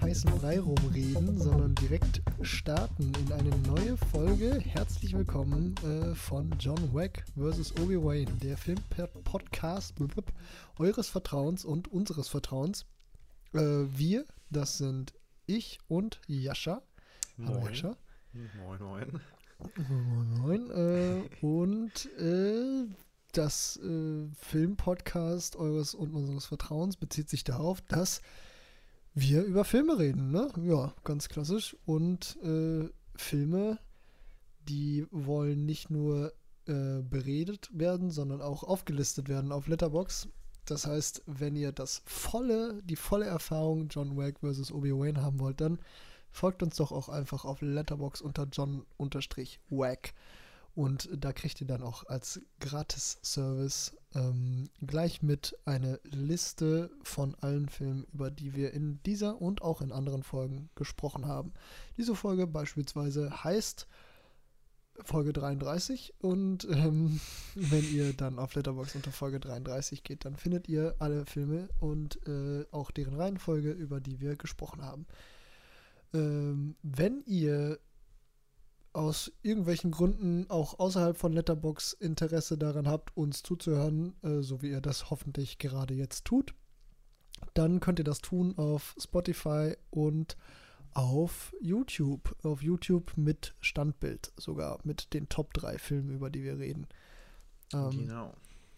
um heißen Brei rumreden, sondern direkt starten in eine neue Folge. Herzlich willkommen äh, von John Wack vs. Obi-Wan, der Film-Podcast eures Vertrauens und unseres Vertrauens. Äh, wir, das sind ich und Jascha. Hallo Moin. Jascha. Moin, moin. Moin, moin. Äh, und äh, das äh, Filmpodcast eures und unseres Vertrauens bezieht sich darauf, dass wir über Filme reden, ne? Ja, ganz klassisch. Und äh, Filme, die wollen nicht nur äh, beredet werden, sondern auch aufgelistet werden auf Letterbox. Das heißt, wenn ihr das volle, die volle Erfahrung John Wick vs. Obi-Wan haben wollt, dann folgt uns doch auch einfach auf Letterbox unter John-Wack. Und da kriegt ihr dann auch als Gratis-Service ähm, gleich mit eine Liste von allen Filmen, über die wir in dieser und auch in anderen Folgen gesprochen haben. Diese Folge beispielsweise heißt Folge 33 und ähm, wenn ihr dann auf Letterbox unter Folge 33 geht, dann findet ihr alle Filme und äh, auch deren Reihenfolge, über die wir gesprochen haben. Ähm, wenn ihr aus irgendwelchen Gründen auch außerhalb von Letterbox Interesse daran habt, uns zuzuhören, äh, so wie ihr das hoffentlich gerade jetzt tut, dann könnt ihr das tun auf Spotify und auf YouTube. Auf YouTube mit Standbild, sogar mit den Top 3 Filmen, über die wir reden. Ähm, genau.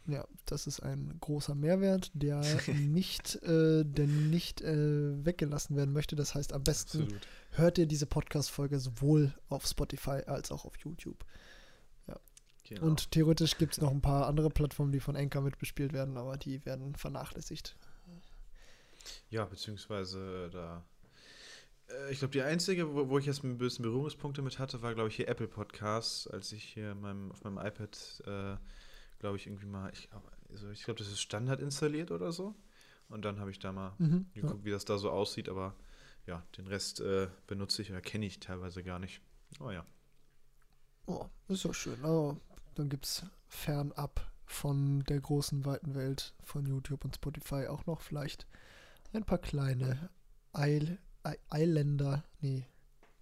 Ja, das ist ein großer Mehrwert, der nicht, äh, der nicht äh, weggelassen werden möchte. Das heißt, am besten Absolut. hört ihr diese Podcast-Folge sowohl auf Spotify als auch auf YouTube. Genau. Und theoretisch gibt es noch ein paar andere Plattformen, die von Anchor mitbespielt werden, aber die werden vernachlässigt. ja, beziehungsweise da. äh, Ich glaube, die einzige, wo, wo ich jetzt ein bisschen Berührungspunkte mit hatte, war, glaube ich, hier Apple Podcasts, als ich hier meinem, auf meinem iPad, äh, glaube ich, irgendwie mal, ich, also ich glaube, das ist Standard installiert oder so. Und dann habe ich da mal Mhm, ja. geguckt, wie das da so aussieht, aber ja, den Rest äh, benutze ich oder kenne ich teilweise gar nicht. Oh ja. Oh, ist ja schön. Oh, dann gibt es fernab von der großen, weiten Welt von YouTube und Spotify auch noch vielleicht ein paar kleine Eil, Ei- Eiländer, nee,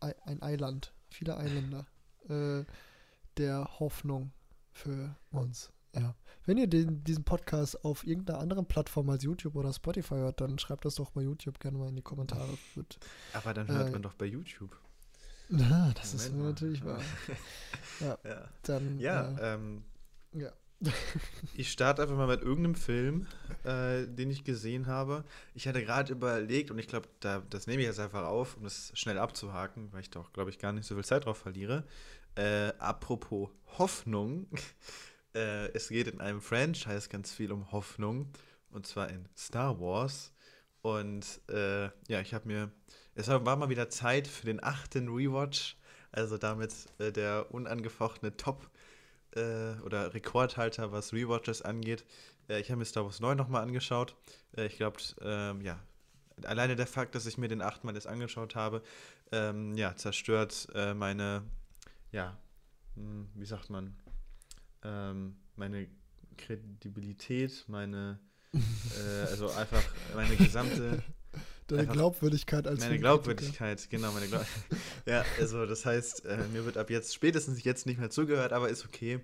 Ei, ein Eiland, viele Eiländer äh, der Hoffnung für uns. Ja. Wenn ihr den, diesen Podcast auf irgendeiner anderen Plattform als YouTube oder Spotify hört, dann schreibt das doch bei YouTube gerne mal in die Kommentare. Wird, Aber dann hört Äh, man doch bei YouTube. na, das ist Moment mal. natürlich wahr. Ja, Ja, dann. ja äh, ähm, ja. Ich starte einfach mal mit irgendeinem Film, äh, den ich gesehen habe. Ich hatte gerade überlegt, und ich glaube, da, das nehme ich jetzt einfach auf, um das schnell abzuhaken, weil ich doch, glaube ich, gar nicht so viel Zeit drauf verliere. Äh, apropos Hoffnung. Äh, es geht in einem Franchise ganz viel um Hoffnung, und zwar in Star Wars. Und äh, ja, ich habe mir, es war mal wieder Zeit für den achten Rewatch, also damit äh, der unangefochtene Top- äh, oder Rekordhalter, was Rewatches angeht. Äh, ich habe mir Star Wars 9 nochmal angeschaut. Äh, ich glaube, ähm, ja, alleine der Fakt, dass ich mir den achtmal jetzt angeschaut habe, ähm, ja, zerstört äh, meine, ja, hm, wie sagt man, ähm, meine Kredibilität, meine, äh, also einfach meine gesamte Deine Glaubwürdigkeit als meine. Glaubwürdigkeit, genau, meine Glaub Ja, also das heißt, äh, mir wird ab jetzt spätestens jetzt nicht mehr zugehört, aber ist okay.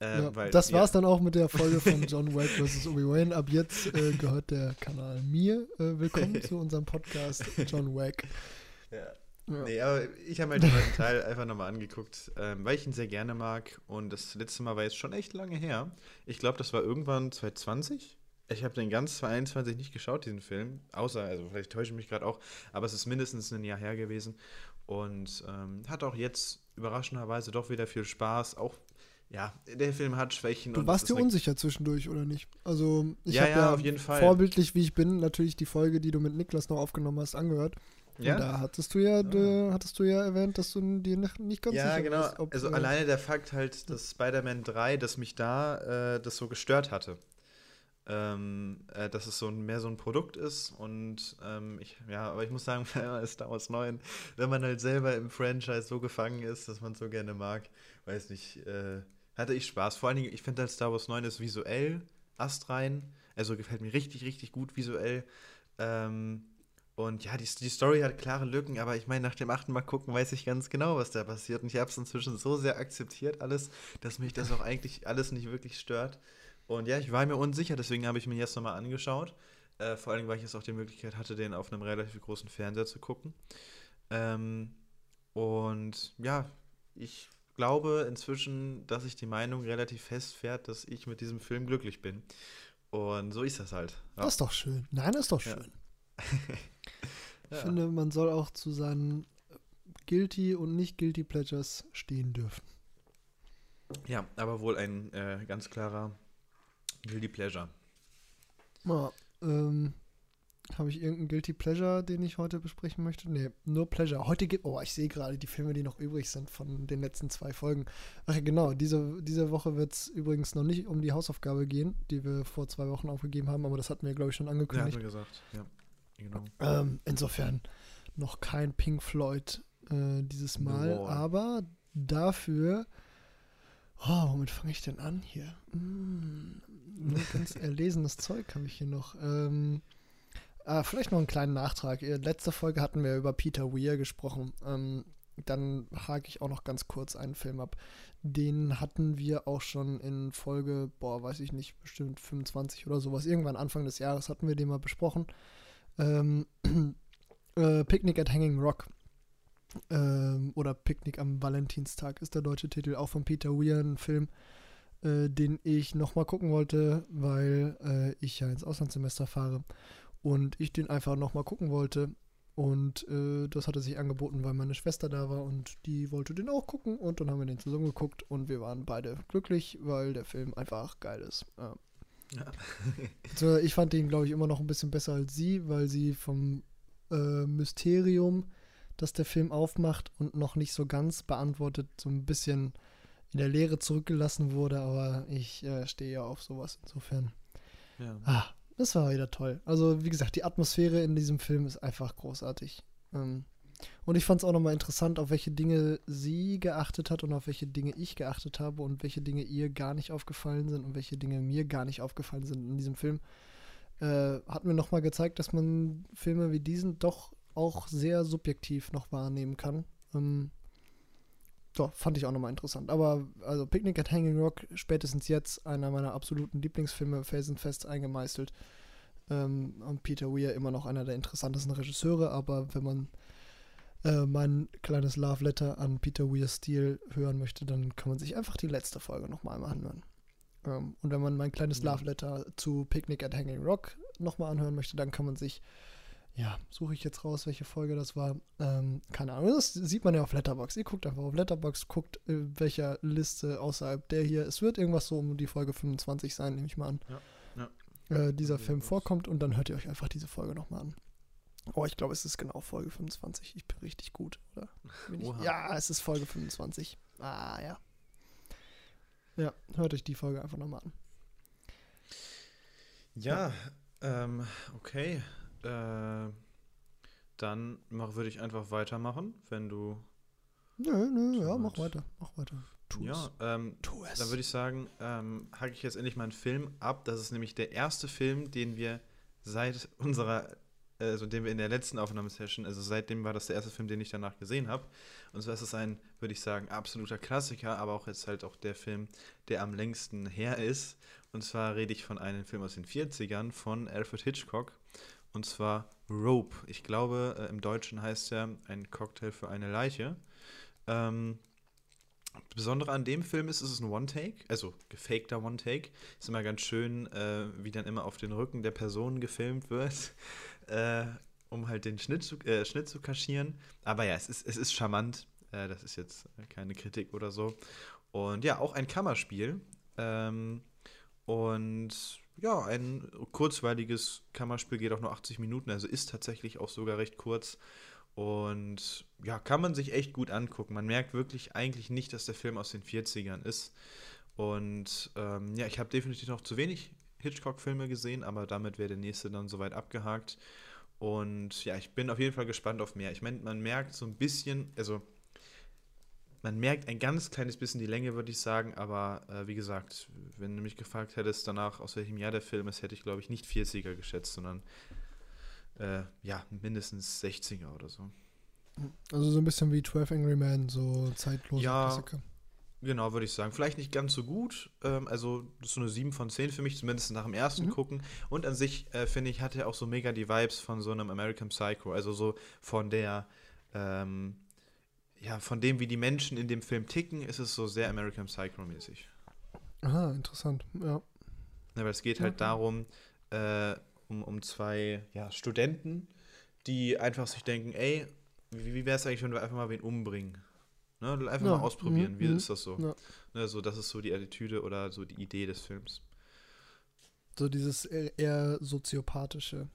Äh, Ja, weil, das ja, war's dann auch mit der Folge von John Wick vs. Obi-Wan. Ab jetzt äh, gehört der Kanal mir. Äh, willkommen zu unserem Podcast John Wick. Ja. Ja. Nee, aber ich habe mir den zweiten Teil einfach nochmal angeguckt, ähm, weil ich ihn sehr gerne mag. Und das letzte Mal war jetzt schon echt lange her. Ich glaube, das war irgendwann 2020. Ich habe den ganz 2021 nicht geschaut, diesen Film. Außer, also vielleicht täusche ich mich gerade auch, aber es ist mindestens ein Jahr her gewesen. Und ähm, hat auch jetzt überraschenderweise doch wieder viel Spaß. Auch ja, der Film hat Schwächen. Du warst dir unsicher zwischendurch, oder nicht? Also, ich Ja, habe ja, ja, auf jeden Fall. vorbildlich, wie ich bin, natürlich die Folge, die du mit Niklas noch aufgenommen hast, angehört. Ja, Und da hattest du ja, Ah. äh, hattest du ja erwähnt, dass du dir nicht, nicht ganz ja sicher genau. warst, ob, also äh, alleine der Fakt halt, dass Spider-Man 3, dass mich da äh, das so gestört hatte. Ähm, äh, dass es so ein, mehr so ein Produkt ist und ähm, ich, ja, aber ich muss sagen, bei Star Wars 9, wenn man halt selber im Franchise so gefangen ist, dass man es so gerne mag, weiß nicht, äh, hatte ich Spaß. Vor allen Dingen, ich finde halt Star Wars 9 ist visuell astrein, also gefällt mir richtig, richtig gut visuell. Ähm, und ja, die, die Story hat klare Lücken, aber ich meine, nach dem achten Mal gucken, weiß ich ganz genau, was da passiert. Und ich habe es inzwischen so sehr akzeptiert, alles, dass mich das auch eigentlich alles nicht wirklich stört. Und ja, ich war mir unsicher, deswegen habe ich mir jetzt nochmal angeschaut. Äh, vor allem, weil ich jetzt auch die Möglichkeit hatte, den auf einem relativ großen Fernseher zu gucken. Ähm, und ja, ich glaube inzwischen, dass sich die Meinung relativ festfährt, dass ich mit diesem Film glücklich bin. Und so ist das halt. Ja. Das ist doch schön. Nein, das ist doch Ja. Ich Ja. finde, man soll auch zu seinen Guilty und nicht Guilty Pleasures stehen dürfen. Ja, aber wohl ein äh, ganz klarer Guilty Pleasure. Ja, ähm, habe ich irgendeinen Guilty Pleasure, den ich heute besprechen möchte? Nee, nur Pleasure. Heute gibt, oh, ich sehe gerade die Filme, die noch übrig sind von den letzten zwei Folgen. Ach ja, genau, diese, diese Woche wird es übrigens noch nicht um die Hausaufgabe gehen, die wir vor zwei Wochen aufgegeben haben, aber das hatten wir, glaube ich, schon Ja, hat angekündigt. mir gesagt. Ja, genau. Ähm, insofern noch kein Pink Floyd äh, dieses Mal, Wall. aber dafür. Oh, womit fange ich denn an hier? Mm, ganz erlesenes Zeug habe ich hier noch. Ähm, ah, vielleicht noch einen kleinen Nachtrag. In letzter Folge hatten wir über Peter Weir gesprochen. Ähm, dann hake ich auch noch ganz kurz einen Film ab. Den hatten wir auch schon in Folge, boah, weiß ich nicht, bestimmt 25 oder sowas. Irgendwann Anfang des Jahres hatten wir den mal besprochen. Ähm, äh, Picnic at Hanging Rock. Ähm, oder Picknick am Valentinstag ist der deutsche Titel, auch von Peter Weir, ein Film, äh, den ich nochmal gucken wollte, weil äh, ich ja ins Auslandssemester fahre und ich den einfach nochmal gucken wollte. Und äh, das hatte sich angeboten, weil meine Schwester da war und die wollte den auch gucken und dann haben wir den zusammen geguckt und wir waren beide glücklich, weil der Film einfach geil ist. Ja. Ja. Ich fand den, glaube ich, immer noch ein bisschen besser als sie, weil sie vom äh, Mysterium, das der Film aufmacht und noch nicht so ganz beantwortet, so ein bisschen in der Leere zurückgelassen wurde. Aber ich äh, stehe ja auf sowas insofern. ja. Ah, das war wieder toll. Also, wie gesagt, die Atmosphäre in diesem Film ist einfach großartig. Ähm, und ich fand es auch nochmal interessant, auf welche Dinge sie geachtet hat und auf welche Dinge ich geachtet habe und welche Dinge ihr gar nicht aufgefallen sind und welche Dinge mir gar nicht aufgefallen sind in diesem Film. Äh, hat mir nochmal gezeigt, dass man Filme wie diesen doch auch sehr subjektiv noch wahrnehmen kann. Ähm, so, fand ich auch nochmal interessant. Aber also Picnic at Hanging Rock, spätestens jetzt einer meiner absoluten Lieblingsfilme, felsenfest eingemeißelt. Ähm, und Peter Weir immer noch einer der interessantesten Regisseure, aber wenn man äh, mein kleines Love Letter an Peter Weirs Stil hören möchte, dann kann man sich einfach die letzte Folge nochmal einmal anhören. Ähm, und wenn man mein kleines. Love Letter zu Picnic at Hanging Rock nochmal anhören möchte, dann kann man sich, ja, suche ich jetzt raus, welche Folge das war. Ähm, keine Ahnung, das sieht man ja auf Letterbox. Ihr guckt einfach auf Letterbox, guckt, äh, welcher Liste außerhalb der hier. Es wird irgendwas so um die Folge 25 sein, nehme ich mal an. Äh, dieser Film vorkommt und dann hört ihr euch einfach diese Folge nochmal an. Oh, ich glaube, es ist genau Folge 25. Ich bin richtig gut, oder? Bin ich? Ja, es ist Folge 25. Ah, ja. Ja, hört euch die Folge einfach nochmal an. Ja, ähm, okay. Äh, dann mach, würde ich einfach weitermachen, wenn du. Nö, nö, ja, mach weiter, mach weiter. Tu Ja, es. ähm, Tu es. dann würde ich sagen, ähm, hake ich jetzt endlich mal einen Film ab. Das ist nämlich der erste Film, den wir seit unserer, also den wir in der letzten Aufnahmesession, also seitdem war das der erste Film, den ich danach gesehen habe. Und zwar ist es ein, würde ich sagen, absoluter Klassiker, aber auch jetzt halt auch der Film, der am längsten her ist. Und zwar rede ich von einem Film aus den 40ern von Alfred Hitchcock. Und zwar Rope. Ich glaube, äh, im Deutschen heißt er ein Cocktail für eine Leiche. Ähm, Besondere an dem Film ist, es ist ein One-Take, also gefakter One-Take. Ist immer ganz schön, äh, wie dann immer auf den Rücken der Person gefilmt wird, äh, um halt den Schnitt zu, äh, Schnitt zu kaschieren. Aber ja, es ist, es ist charmant. Äh, das ist jetzt keine Kritik oder so. Und ja, auch ein Kammerspiel. Ähm, und ja, ein kurzweiliges Kammerspiel geht auch nur 80 Minuten, also ist tatsächlich auch sogar recht kurz. Und ja, kann man sich echt gut angucken. Man merkt wirklich eigentlich nicht, dass der Film aus den 40ern ist. Und ähm, ja, ich habe definitiv noch zu wenig Hitchcock-Filme gesehen, aber damit wäre der nächste dann soweit abgehakt. Und ja, ich bin auf jeden Fall gespannt auf mehr. Ich meine, man merkt so ein bisschen, also man merkt ein ganz kleines bisschen die Länge, würde ich sagen, aber äh, wie gesagt, wenn du mich gefragt hättest danach, aus welchem Jahr der Film ist, hätte ich, glaube ich, nicht 40er geschätzt, sondern äh, ja, mindestens 60er oder so. Also so ein bisschen wie 12 Angry Men, so zeitlose ja, Klassiker. Genau, würde ich sagen. Vielleicht nicht ganz so gut. Ähm, also, das ist so eine 7 von 10 für mich, zumindest nach dem ersten mhm. Gucken. Und an sich, äh, finde ich, hat er auch so mega die Vibes von so einem American Psycho. Also so von der, ähm, ja, von dem, wie die Menschen in dem Film ticken, ist es so sehr American Psycho-mäßig. Aha, interessant, ja. ja aber es geht halt okay. darum, äh, um, um zwei ja, Studenten, die einfach sich denken, ey, wie, wie wäre es eigentlich, wenn wir einfach mal wen umbringen? Ne? Einfach ja. mal ausprobieren, mhm. wie mhm. ist das so? Ja. Ne, so? Das ist so die Attitüde oder so die Idee des Films. So dieses eher soziopathische.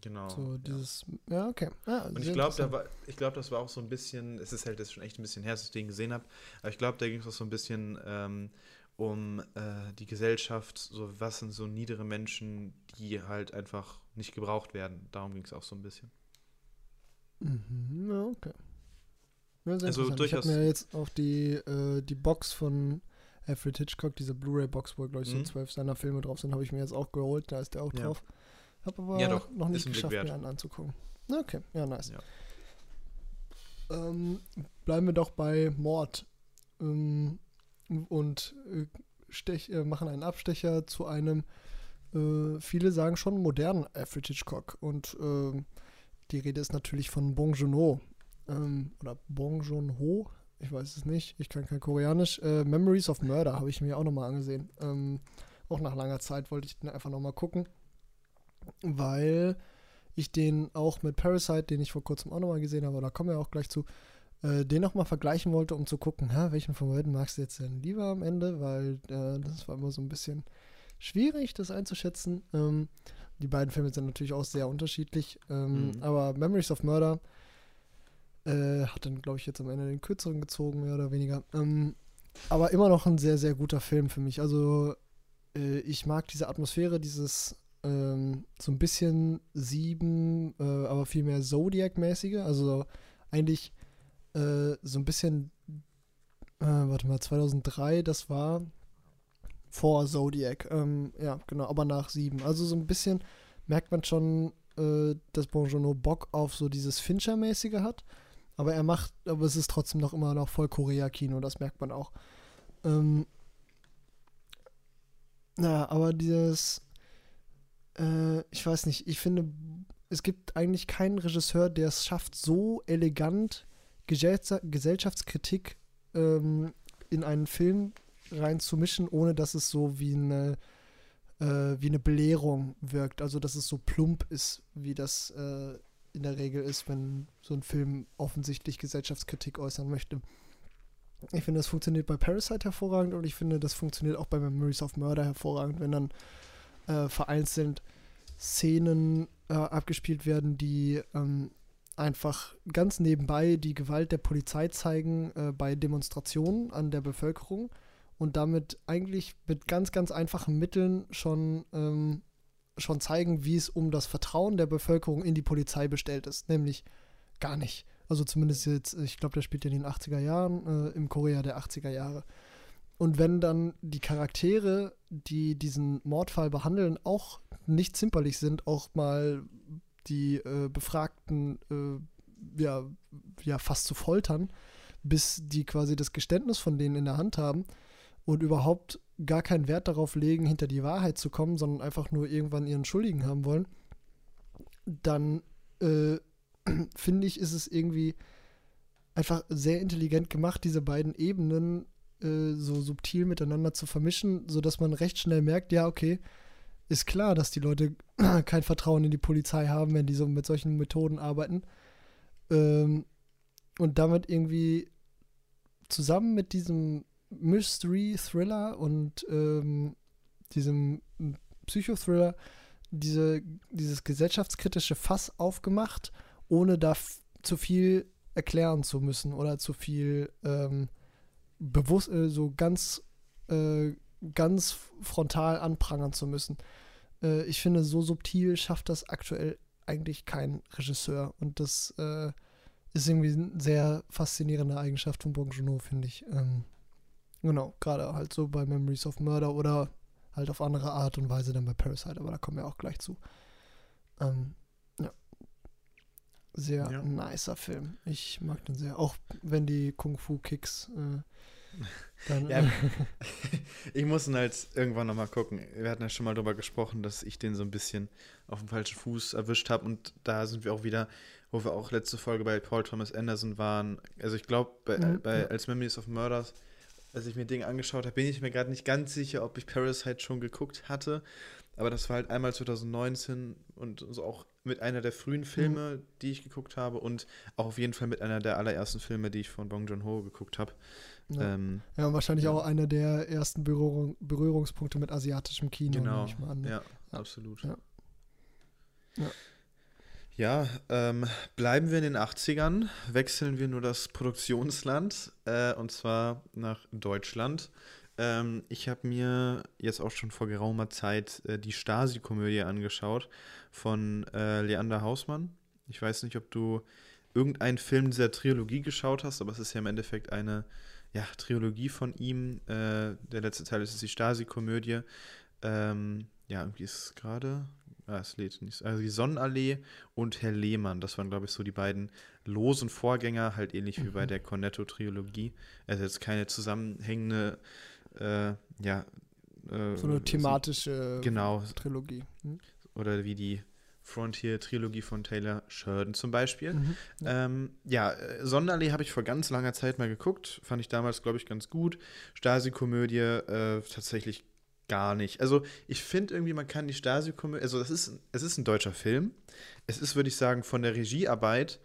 Genau. So dieses, ja, ja okay. Ja, und ich glaube, da glaub, das war auch so ein bisschen, es ist halt das schon echt ein bisschen her, dass ich den gesehen habe, aber ich glaube, da ging es auch so ein bisschen ähm, um äh, die Gesellschaft, so was sind so niedere Menschen, die halt einfach nicht gebraucht werden. Darum ging es auch so ein bisschen. Mhm, okay. Ja, also durchaus. Ich habe mir jetzt auch die, äh, die Box von Alfred Hitchcock, diese Blu-ray-Box, wo, glaube ich, mhm. so zwölf seiner Filme drauf sind, habe ich mir jetzt auch geholt. Da ist der auch ja. drauf. Habe aber ja, doch, noch nicht geschafft, mir einen anzugucken. Okay, ja, nice. Ähm, bleiben wir doch bei Mord. Ähm, und äh, stech, äh, machen einen Abstecher zu einem, äh, viele sagen schon modernen Alfred Hitchcock. Und ähm, die Rede ist natürlich von Bong Joon-ho. Ähm, oder Bong Joon-ho, ich weiß es nicht, ich kann kein Koreanisch. Äh, Memories of Murder habe ich mir auch nochmal angesehen. Ähm, auch nach langer Zeit wollte ich den einfach nochmal gucken weil ich den auch mit Parasite, den ich vor kurzem auch nochmal gesehen habe, da kommen wir auch gleich zu, äh, den nochmal vergleichen wollte, um zu gucken, ha, welchen von beiden magst du jetzt denn lieber am Ende, weil äh, das war immer so ein bisschen schwierig, das einzuschätzen. Ähm, die beiden Filme sind natürlich auch sehr unterschiedlich, ähm, mhm. aber Memories of Murder äh, hat dann, glaube ich, jetzt am Ende den kürzeren gezogen, mehr oder weniger. Ähm, aber immer noch ein sehr, sehr guter Film für mich. Also äh, ich mag diese Atmosphäre, dieses ähm, so ein bisschen sieben, äh, aber viel mehr Zodiac-mäßige. Also eigentlich äh, so ein bisschen, äh, warte mal, 2003, das war vor Zodiac. Ähm, ja, genau, aber nach sieben. Also so ein bisschen merkt man schon, äh, dass Bonjourno Bock auf so dieses Fincher-mäßige hat. Aber er macht, aber es ist trotzdem noch immer noch voll Korea-Kino, das merkt man auch. Ähm, naja, aber dieses, äh, ich weiß nicht, ich finde, es gibt eigentlich keinen Regisseur, der es schafft, so elegant Gesellschaftskritik ähm, in einen Film reinzumischen, ohne dass es so wie eine, äh, wie eine Belehrung wirkt. Also, dass es so plump ist, wie das äh, in der Regel ist, wenn so ein Film offensichtlich Gesellschaftskritik äußern möchte. Ich finde, das funktioniert bei Parasite hervorragend und ich finde, das funktioniert auch bei Memories of Murder hervorragend, wenn dann äh, vereinzelt Szenen äh, abgespielt werden, die ähm, einfach ganz nebenbei die Gewalt der Polizei zeigen äh, bei Demonstrationen an der Bevölkerung und damit eigentlich mit ganz, ganz einfachen Mitteln schon, ähm, schon zeigen, wie es um das Vertrauen der Bevölkerung in die Polizei bestellt ist. Nämlich gar nicht. Also zumindest jetzt, ich glaube, der spielt ja in den 80er Jahren, äh, im Korea der 80er Jahre. Und wenn dann die Charaktere, die diesen Mordfall behandeln, auch nicht zimperlich sind, auch mal die äh, Befragten äh, ja, ja fast zu foltern, bis die quasi das Geständnis von denen in der Hand haben und überhaupt gar keinen Wert darauf legen, hinter die Wahrheit zu kommen, sondern einfach nur irgendwann ihren Schuldigen haben wollen, dann äh, finde ich, ist es irgendwie einfach sehr intelligent gemacht, diese beiden Ebenen äh, so subtil miteinander zu vermischen, sodass man recht schnell merkt, ja, okay, ist klar, dass die Leute kein Vertrauen in die Polizei haben, wenn die so mit solchen Methoden arbeiten. Ähm, und damit irgendwie zusammen mit diesem Mystery-Thriller und ähm, diesem Psychothriller diese, dieses gesellschaftskritische Fass aufgemacht, ohne da zu viel erklären zu müssen oder zu viel ähm, bewusst, äh, so ganz, äh, ganz frontal anprangern zu müssen. Äh, ich finde, so subtil schafft das aktuell eigentlich kein Regisseur. Und das äh, ist irgendwie eine sehr faszinierende Eigenschaft von Bong Joon-ho, finde ich. Ähm, genau, gerade halt so bei Memories of Murder oder halt auf andere Art und Weise dann bei Parasite, aber da kommen wir auch gleich zu. Ähm, ja. Sehr ja. nicer Film. Ich mag den sehr. Auch wenn die Kung-Fu-Kicks äh, dann. ja, ich muss ihn halt irgendwann nochmal gucken. Wir hatten ja schon mal darüber gesprochen, dass ich den so ein bisschen auf dem falschen Fuß erwischt habe und da sind wir auch wieder, wo wir auch letzte Folge bei Paul Thomas Anderson waren. Also ich glaube, bei, mhm, bei ja. als Memories of Murders als ich mir Dinge angeschaut habe, bin ich mir gerade nicht ganz sicher, ob ich Parasite schon geguckt hatte. Aber das war halt einmal 2019 und so auch mit einer der frühen Filme, mhm. die ich geguckt habe und auch auf jeden Fall mit einer der allerersten Filme, die ich von Bong Joon-ho geguckt habe. Ja. Ähm, ja, und wahrscheinlich ja. auch einer der ersten Berührung, Berührungspunkte mit asiatischem Kino, genau. ich mal an. Ne? Ja, absolut. Ja. Ja. Ähm, bleiben wir in den 80ern, wechseln wir nur das Produktionsland äh, und zwar nach Deutschland. Ähm, ich habe mir jetzt auch schon vor geraumer Zeit äh, die Stasi-Komödie angeschaut von äh, Leander Hausmann. Ich weiß nicht, ob du irgendeinen Film dieser Trilogie geschaut hast, aber es ist ja im Endeffekt eine ja, Trilogie von ihm. Äh, der letzte Teil ist die Stasi-Komödie. Ähm, ja, irgendwie ist es gerade, Ah, es lädt nicht. Also die Sonnenallee und Herr Lehmann, das waren, glaube ich, so die beiden losen Vorgänger, halt ähnlich mhm. wie bei mhm. der Cornetto-Trilogie. Also jetzt keine zusammenhängende, äh, ja. Äh, so eine thematische so, genau, Trilogie. Mhm. Oder wie die Frontier-Trilogie von Taylor Sheridan zum Beispiel. Mhm, ja, ähm, ja äh, Sonnenallee habe ich vor ganz langer Zeit mal geguckt. Fand ich damals, glaube ich, ganz gut. Stasi-Komödie äh, tatsächlich gar nicht. Also ich finde irgendwie, man kann die Stasi-Komödie, also es ist, es ist ein deutscher Film. Es ist, würde ich sagen, von der Regiearbeit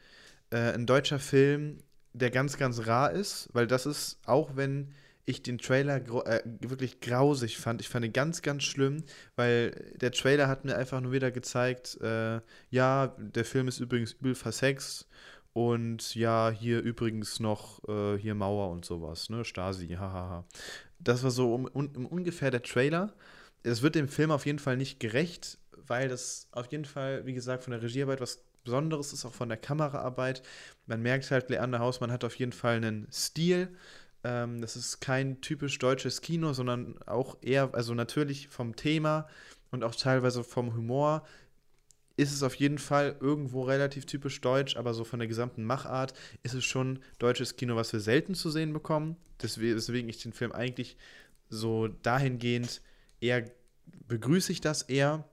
äh, ein deutscher Film, der ganz, ganz rar ist, weil das ist, auch wenn ich den Trailer äh, wirklich grausig fand. Ich fand ihn ganz, ganz schlimm, weil der Trailer hat mir einfach nur wieder gezeigt, äh, ja, der Film ist übrigens übel versext und ja, hier übrigens noch äh, hier Mauer und sowas, ne, Stasi, hahaha das war so um, um, ungefähr der Trailer. Es wird dem Film auf jeden Fall nicht gerecht, weil das auf jeden Fall, wie gesagt, von der Regiearbeit was Besonderes ist, auch von der Kameraarbeit. Man merkt halt, Leander Hausmann hat auf jeden Fall einen Stil. Ähm, das ist kein typisch deutsches Kino, sondern auch eher, also natürlich vom Thema und auch teilweise vom Humor ist es auf jeden Fall irgendwo relativ typisch deutsch, aber so von der gesamten Machart ist es schon deutsches Kino, was wir selten zu sehen bekommen. Deswegen ich den Film eigentlich so dahingehend eher begrüße ich das eher,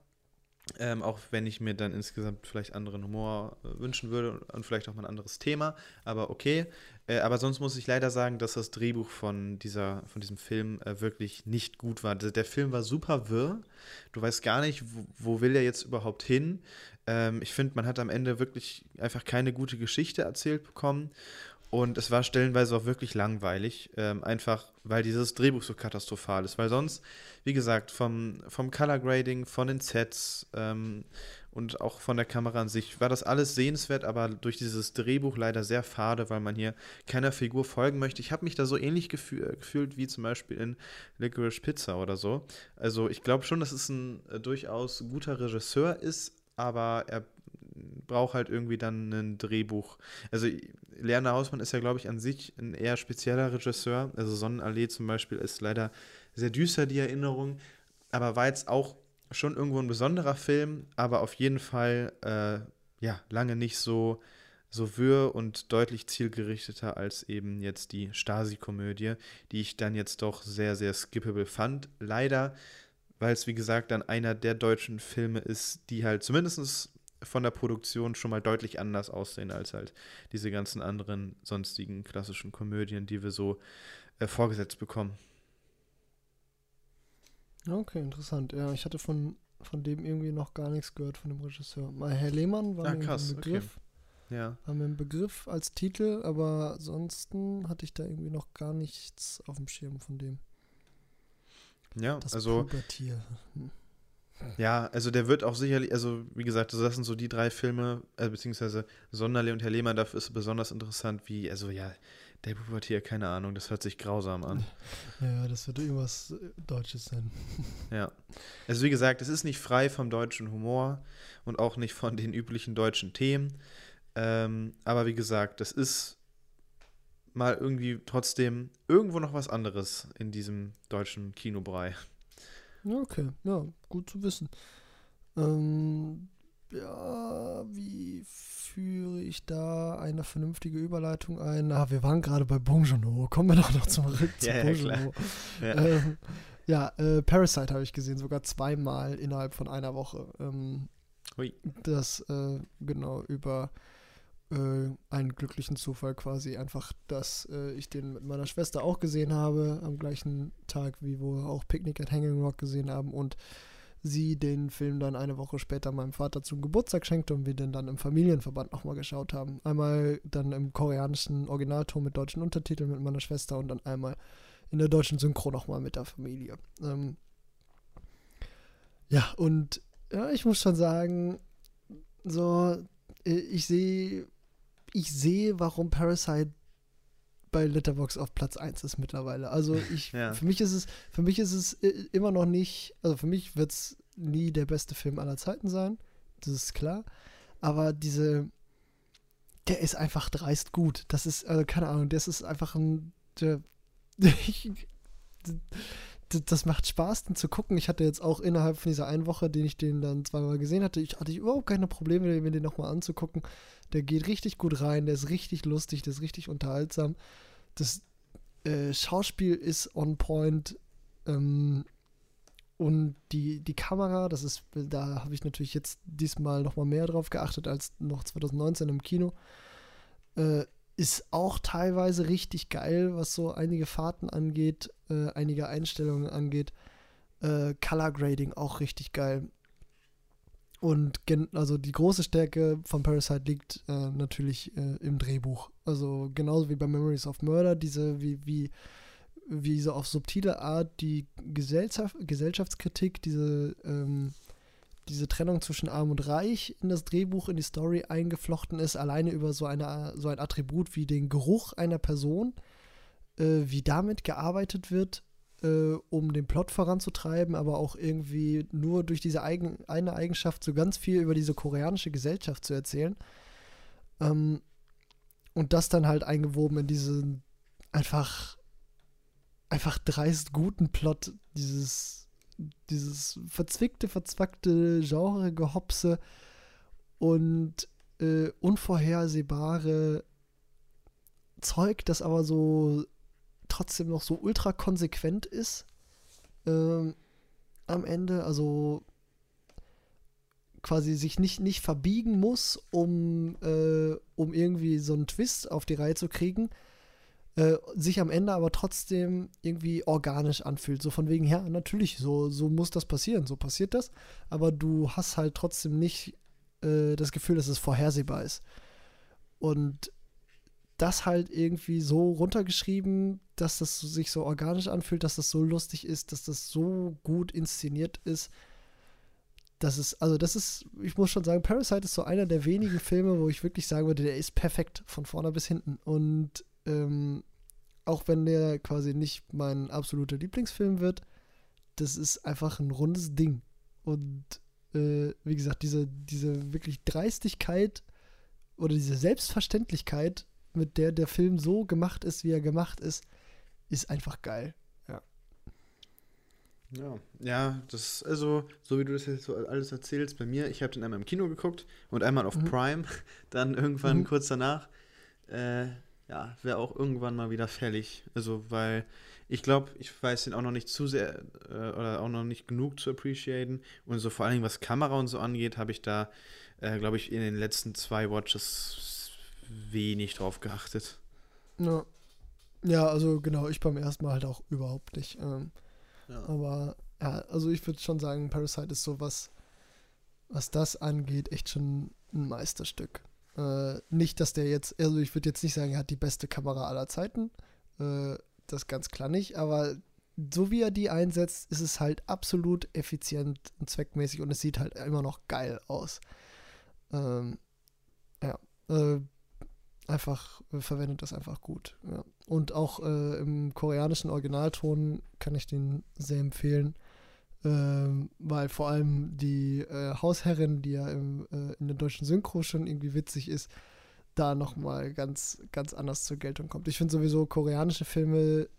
ähm, auch wenn ich mir dann insgesamt vielleicht anderen Humor äh, wünschen würde und vielleicht auch mal ein anderes Thema. Aber okay. Äh, aber sonst muss ich leider sagen, dass das Drehbuch von, dieser, von diesem Film äh, wirklich nicht gut war. Der, der, Film war super wirr. Du weißt gar nicht, wo, wo will er jetzt überhaupt hin. Ähm, ich finde, man hat am Ende wirklich einfach keine gute Geschichte erzählt bekommen. Und es war stellenweise auch wirklich langweilig, ähm, einfach weil dieses Drehbuch so katastrophal ist. Weil sonst, wie gesagt, vom, vom Color Grading, von den Sets ähm, und auch von der Kamera an sich war das alles sehenswert, aber durch dieses Drehbuch leider sehr fade, weil man hier keiner Figur folgen möchte. Ich habe mich da so ähnlich gefühl, gefühlt wie zum Beispiel in Licorice Pizza oder so. Also ich glaube schon, dass es ein äh, durchaus guter Regisseur ist, aber er braucht halt irgendwie dann ein Drehbuch. Also Lerner Hausmann ist ja, glaube ich, an sich ein eher spezieller Regisseur. Also Sonnenallee zum Beispiel ist leider sehr düster, die Erinnerung. Aber war jetzt auch schon irgendwo ein besonderer Film, aber auf jeden Fall äh, ja lange nicht so so wirr und deutlich zielgerichteter als eben jetzt die Stasi-Komödie, die ich dann jetzt doch sehr, sehr skippable fand. Leider, weil es wie gesagt dann einer der deutschen Filme ist, die halt zumindest von der Produktion schon mal deutlich anders aussehen als halt diese ganzen anderen sonstigen klassischen Komödien, die wir so äh, vorgesetzt bekommen. Okay, interessant. Ja, ich hatte von, von dem irgendwie noch gar nichts gehört, von dem Regisseur. Mal Herr Lehmann war ah, krass, ein Begriff. Ja. Haben wir einen Begriff als Titel, aber ansonsten hatte ich da irgendwie noch gar nichts auf dem Schirm von dem. Ja, Das also Pubertier. Hm. Ja, also der wird auch sicherlich, also wie gesagt, das sind so die drei Filme, äh, beziehungsweise Sonderle und Herr Lehmann, dafür ist es besonders interessant, wie, also ja, der Pubertier, keine Ahnung, das hört sich grausam an. Ja, das wird irgendwas Deutsches sein. Ja. Also wie gesagt, es ist nicht frei vom deutschen Humor und auch nicht von den üblichen deutschen Themen. Ähm, aber wie gesagt, das ist mal irgendwie trotzdem irgendwo noch was anderes in diesem deutschen Kinobrei. Ja, okay, ja, gut zu wissen. Ähm, ja, wie führe ich da eine vernünftige Überleitung ein? Ah, wir waren gerade bei Bong Joon-ho. Kommen wir doch noch zurück zu Ja, ja, klar. Joon-ho. Ja. Ähm, ja, äh, Parasite habe ich gesehen, sogar zweimal innerhalb von einer Woche. Ähm, Hui. das, äh, genau, über äh, einen glücklichen Zufall quasi einfach, dass äh, ich den mit meiner Schwester auch gesehen habe, am gleichen Tag, wie wir auch Picnic at Hanging Rock gesehen haben und sie den Film dann eine Woche später meinem Vater zum Geburtstag schenkte und wir den dann im Familienverband nochmal geschaut haben. Einmal dann im koreanischen Originalton mit deutschen Untertiteln mit meiner Schwester und dann einmal in der deutschen Synchro nochmal mit der Familie. Ähm, ja, und ja, ich muss schon sagen, so, äh, ich sehe, ich sehe, warum Parasite bei Letterbox auf Platz 1 ist mittlerweile. Also ich, Ja. für mich ist es, für mich ist es äh, immer noch nicht, also für mich wird es nie der beste Film aller Zeiten sein. Das ist klar. Aber diese, der ist einfach dreist gut. Das ist, also keine Ahnung, das ist einfach ein, der, ich, das macht Spaß, den zu gucken. Ich hatte jetzt auch innerhalb von dieser einen Woche, den ich den dann zweimal gesehen hatte, ich hatte ich überhaupt keine Probleme, mir den nochmal anzugucken. Der geht richtig gut rein, der ist richtig lustig, der ist richtig unterhaltsam. Das äh, Schauspiel ist on point. Ähm, und die, die Kamera, das ist, da habe ich natürlich jetzt diesmal nochmal mehr drauf geachtet als noch 2019 im Kino. Äh, ist auch teilweise richtig geil, was so einige Fahrten angeht, äh, einige Einstellungen angeht. Äh, Color Grading auch richtig geil. Und also die große Stärke von Parasite liegt äh, natürlich äh, im Drehbuch. Also genauso wie bei Memories of Murder, diese wie, wie, wie so auf subtile Art die Gesellschaft, Gesellschaftskritik, diese, ähm, diese Trennung zwischen Arm und Reich in das Drehbuch, in die Story eingeflochten ist, alleine über so, eine, so ein Attribut wie den Geruch einer Person, äh, wie damit gearbeitet wird, äh, um den Plot voranzutreiben, aber auch irgendwie nur durch diese eigen, eine Eigenschaft so ganz viel über diese koreanische Gesellschaft zu erzählen. Ähm, und das dann halt eingewoben in diesen einfach, einfach dreist guten Plot, dieses, dieses verzwickte, verzwackte Genre-Gehopse und äh, unvorhersehbare Zeug, das aber so trotzdem noch so ultra konsequent ist ähm, am Ende. Also quasi sich nicht, nicht verbiegen muss, um, äh, um irgendwie so einen Twist auf die Reihe zu kriegen, äh, sich am Ende aber trotzdem irgendwie organisch anfühlt. So von wegen, ja, natürlich, so, so muss das passieren, so passiert das, aber du hast halt trotzdem nicht äh, das Gefühl, dass es vorhersehbar ist. Und das halt irgendwie so runtergeschrieben, dass das sich so organisch anfühlt, dass das so lustig ist, dass das so gut inszeniert ist. Das ist, also das ist, ich muss schon sagen, Parasite ist so einer der wenigen Filme, wo ich wirklich sagen würde, der ist perfekt von vorne bis hinten. Und ähm, auch wenn der quasi nicht mein absoluter Lieblingsfilm wird, das ist einfach ein rundes Ding. Und äh, wie gesagt, diese, diese wirklich Dreistigkeit oder diese Selbstverständlichkeit, mit der der Film so gemacht ist, wie er gemacht ist, ist einfach geil. Ja, ja, das also, so wie du das jetzt so alles erzählst, bei mir, ich habe den einmal im Kino geguckt und einmal auf Mhm. Prime, dann irgendwann Mhm. kurz danach. Äh, ja, wäre auch irgendwann mal wieder fällig. Also, weil ich glaube, ich weiß den auch noch nicht zu sehr äh, oder auch noch nicht genug zu appreciaten. Und so vor allen Dingen, was Kamera und so angeht, habe ich da, äh, glaube ich, in den letzten zwei Watches wenig drauf geachtet. Ja. ja, also genau, ich beim ersten Mal halt auch überhaupt nicht. Ähm, Ja. aber ja, also ich würde schon sagen, Parasite ist so was, was das angeht, echt schon ein Meisterstück. Äh, nicht, dass der jetzt, also ich würde jetzt nicht sagen, er hat die beste Kamera aller Zeiten. Äh, das ganz klar nicht, aber so wie er die einsetzt, ist es halt absolut effizient und zweckmäßig und es sieht halt immer noch geil aus. Ähm, ja, äh, einfach äh, verwendet das einfach gut. Ja. Und auch äh, im koreanischen Originalton kann ich den sehr empfehlen, ähm, weil vor allem die äh, Hausherrin, die ja im, äh, in der deutschen Synchro schon irgendwie witzig ist, da nochmal ganz, ganz anders zur Geltung kommt. Ich finde sowieso koreanische Filme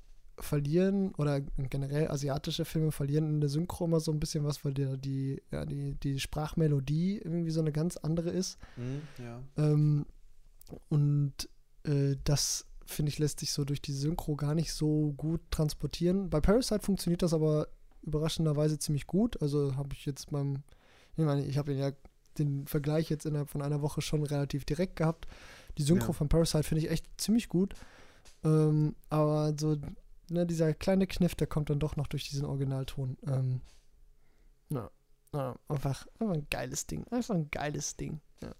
verlieren oder generell asiatische Filme verlieren in der Synchro immer so ein bisschen was, weil die, die, ja, die, die Sprachmelodie irgendwie so eine ganz andere ist. Mhm, ja. Ähm, und äh, das, finde ich, lässt sich so durch die Synchro gar nicht so gut transportieren. Bei Parasite funktioniert das aber überraschenderweise ziemlich gut. Also habe ich jetzt beim, ich meine, ich habe ja den Vergleich jetzt innerhalb von einer Woche schon relativ direkt gehabt. Die Synchro ja. von Parasite finde ich echt ziemlich gut. Ähm, aber so ne, dieser kleine Kniff, der kommt dann doch noch durch diesen Originalton. Ähm, na, na, einfach, einfach ein geiles Ding. Einfach ein geiles Ding. Ja.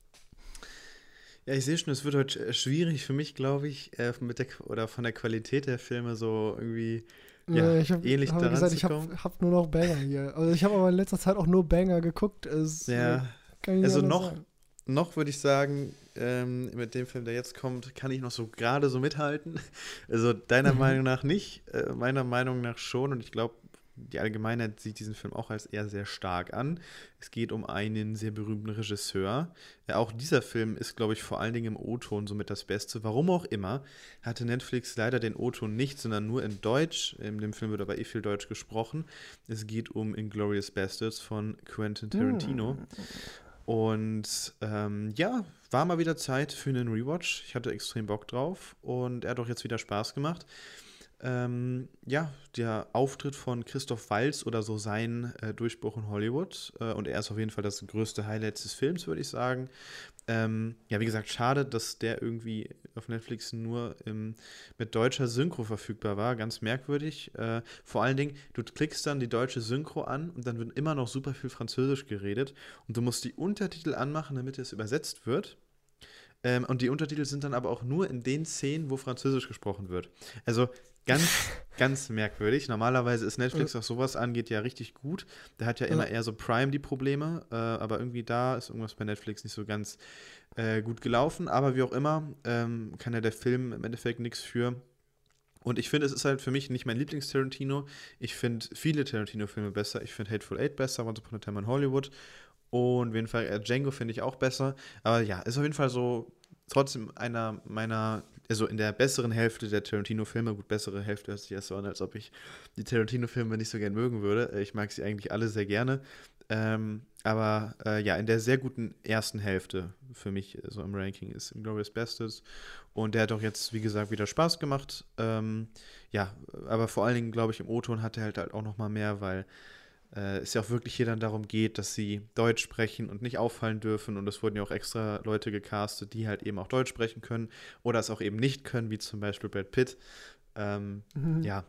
Ja, ich sehe schon, es wird heute schwierig für mich, glaube ich, äh, mit der oder von der Qualität der Filme so irgendwie ja, ja ich hab, ähnlich hab daran gesagt, ich habe hab nur noch Banger hier. Also ich habe aber in letzter Zeit auch nur Banger geguckt. Es, ja, also noch, noch würde ich sagen, ähm, mit dem Film, der jetzt kommt, kann ich noch so gerade so mithalten. Also deiner mhm. Meinung nach nicht, äh, meiner Meinung nach schon. Und ich glaube, die Allgemeinheit sieht diesen Film auch als eher sehr stark an. Es geht um einen sehr berühmten Regisseur. Ja, auch dieser Film ist, glaube ich, vor allen Dingen im O-Ton somit das Beste. Warum auch immer, hatte Netflix leider den O-Ton nicht, sondern nur in Deutsch. In dem Film wird aber eh viel Deutsch gesprochen. Es geht um Inglorious Bastards von Quentin Tarantino. Mm. Und ähm, ja, war mal wieder Zeit für einen Rewatch. Ich hatte extrem Bock drauf und er hat auch jetzt wieder Spaß gemacht. Ähm, ja, der Auftritt von Christoph Walz oder so sein äh, Durchbruch in Hollywood. Äh, und er ist auf jeden Fall das größte Highlight des Films, würde ich sagen. Ähm, ja, wie gesagt, schade, dass der irgendwie auf Netflix nur im, mit deutscher Synchro verfügbar war. Ganz merkwürdig. Äh, vor allen Dingen, du klickst dann die deutsche Synchro an und dann wird immer noch super viel Französisch geredet. Und du musst die Untertitel anmachen, damit es übersetzt wird. Ähm, und die Untertitel sind dann aber auch nur in den Szenen, wo Französisch gesprochen wird. Also Ganz, ganz merkwürdig. Normalerweise ist Netflix, was sowas angeht, ja richtig gut. Da hat ja immer eher so Prime die Probleme, äh, aber irgendwie da ist irgendwas bei Netflix nicht so ganz äh, gut gelaufen. Aber wie auch immer, ähm, kann ja der Film im Endeffekt nichts für. Und ich finde, es ist halt für mich nicht mein Lieblings-Tarantino. Ich finde viele Tarantino-Filme besser. Ich finde Hateful Eight besser, Once Upon a Time in Hollywood. Und auf jeden Fall äh, Django finde ich auch besser. Aber ja, ist auf jeden Fall so trotzdem einer meiner also in der besseren Hälfte der Tarantino-Filme, gut, bessere Hälfte hört sich erst so an, als ob ich die Tarantino-Filme nicht so gern mögen würde. Äh, ich mag sie eigentlich alle sehr gerne. Ähm, aber äh, ja, in der sehr guten ersten Hälfte für mich so im Ranking ist Glorious Bastards. Und der hat auch jetzt, wie gesagt, wieder Spaß gemacht. Ähm, ja, aber vor allen Dingen, glaube ich, im O-Ton hat er halt, halt auch noch mal mehr, weil äh, es ja auch wirklich hier dann darum geht, dass sie Deutsch sprechen und nicht auffallen dürfen. Und es wurden ja auch extra Leute gecastet, die halt eben auch Deutsch sprechen können oder es auch eben nicht können, wie zum Beispiel Brad Pitt. Ähm, mhm. Ja.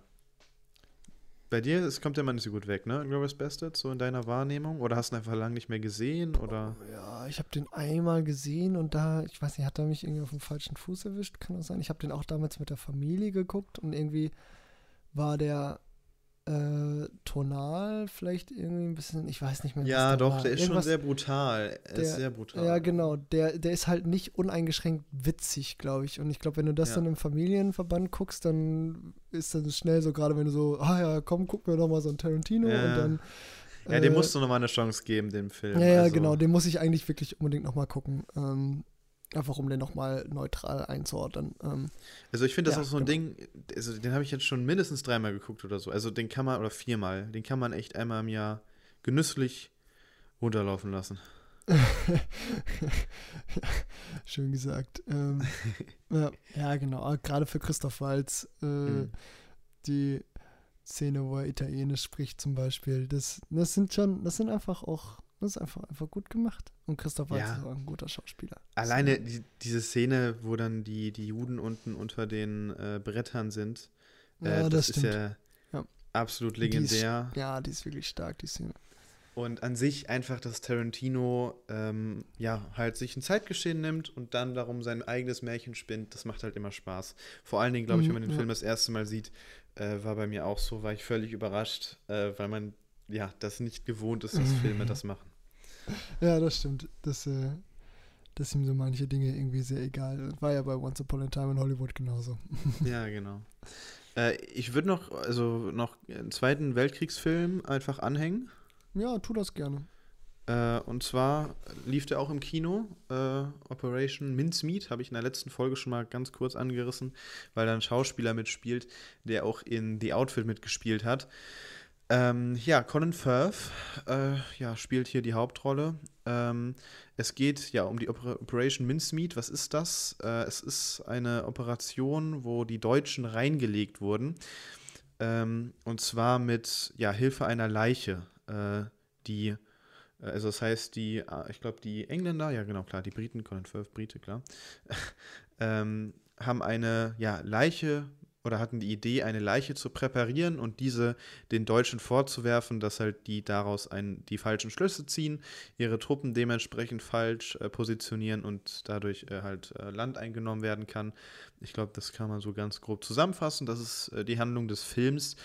Bei dir, es kommt ja mal nicht so gut weg, ne? Glorious Bastards, so in deiner Wahrnehmung? Oder hast du ihn einfach lange nicht mehr gesehen? Oder? Oh, ja, ich habe den einmal gesehen und da, ich weiß nicht, hat er mich irgendwie auf dem falschen Fuß erwischt? Kann das sein? Ich habe den auch damals mit der Familie geguckt und irgendwie war der äh, tonal vielleicht irgendwie ein bisschen, ich weiß nicht mehr. Ja, doch, war. der ist Irgendwas, schon sehr brutal. Er der, ist sehr brutal. Ja, genau. Der, der ist halt nicht uneingeschränkt witzig, glaube ich. Und ich glaube, wenn du das ja. dann im Familienverband guckst, dann ist das schnell so, gerade wenn du so, ah ja, komm, guck mir doch mal so ein Tarantino ja. und dann. Ja, dem äh, musst du nochmal eine Chance geben, dem Film. Ja, ja, also. genau, den muss ich eigentlich wirklich unbedingt nochmal gucken. Ähm, Einfach um den nochmal neutral einzuordnen. Ähm, also ich finde das ja, auch so ein genau. Ding, also den habe ich jetzt schon mindestens dreimal geguckt oder so. Also den kann man, oder viermal, den kann man echt einmal im Jahr genüsslich runterlaufen lassen. Schön gesagt. Ähm, ja, ja, genau. Gerade für Christoph Walz, äh, mhm. die Szene, wo er Italienisch spricht zum Beispiel, das, das sind schon, das sind einfach auch das ist einfach, einfach gut gemacht. Und Christoph Waltz ja. ist auch ein guter Schauspieler. Alleine so. die, diese Szene, wo dann die, die Juden unten unter den äh, Brettern sind, äh, ja, das, das ist ja, ja, absolut legendär. Die ist, ja, die ist wirklich stark, die Szene. Und an sich einfach, dass Tarantino ähm, ja halt sich ein Zeitgeschehen nimmt und dann darum sein eigenes Märchen spinnt, das macht halt immer Spaß. Vor allen Dingen, glaube ich, wenn man den mhm, ja. Film das erste Mal sieht, äh, war bei mir auch so, war ich völlig überrascht, äh, weil man ja das nicht gewohnt ist, dass Filme das machen. Ja, das stimmt. Das, äh, dass ihm so manche Dinge irgendwie sehr egal. War ja bei Once Upon a Time in Hollywood genauso. Ja, genau. Äh, ich würde noch, also noch einen zweiten Weltkriegsfilm einfach anhängen. Ja, tu das gerne. Äh, und zwar lief der auch im Kino. Äh, Operation Mincemeat habe ich in der letzten Folge schon mal ganz kurz angerissen, weil da ein Schauspieler mitspielt, der auch in The Outfit mitgespielt hat. Ähm, ja, Colin Firth äh, ja, spielt hier die Hauptrolle. Ähm, es geht ja um die Oper Operation Mincemeat. Was ist das? Äh, es ist eine Operation, wo die Deutschen reingelegt wurden. Ähm, und zwar mit ja, Hilfe einer Leiche, äh, die, äh, also das heißt, die, ah, ich glaube, die Engländer, ja genau, klar, die Briten, Colin Firth, Brite, klar, ähm, haben eine ja, Leiche oder hatten die Idee, eine Leiche zu präparieren und diese den Deutschen vorzuwerfen, dass halt die daraus ein, die falschen Schlüsse ziehen, ihre Truppen dementsprechend falsch äh, positionieren und dadurch äh, halt äh, Land eingenommen werden kann. Ich glaube, das kann man so ganz grob zusammenfassen. Das ist äh, die Handlung des Films.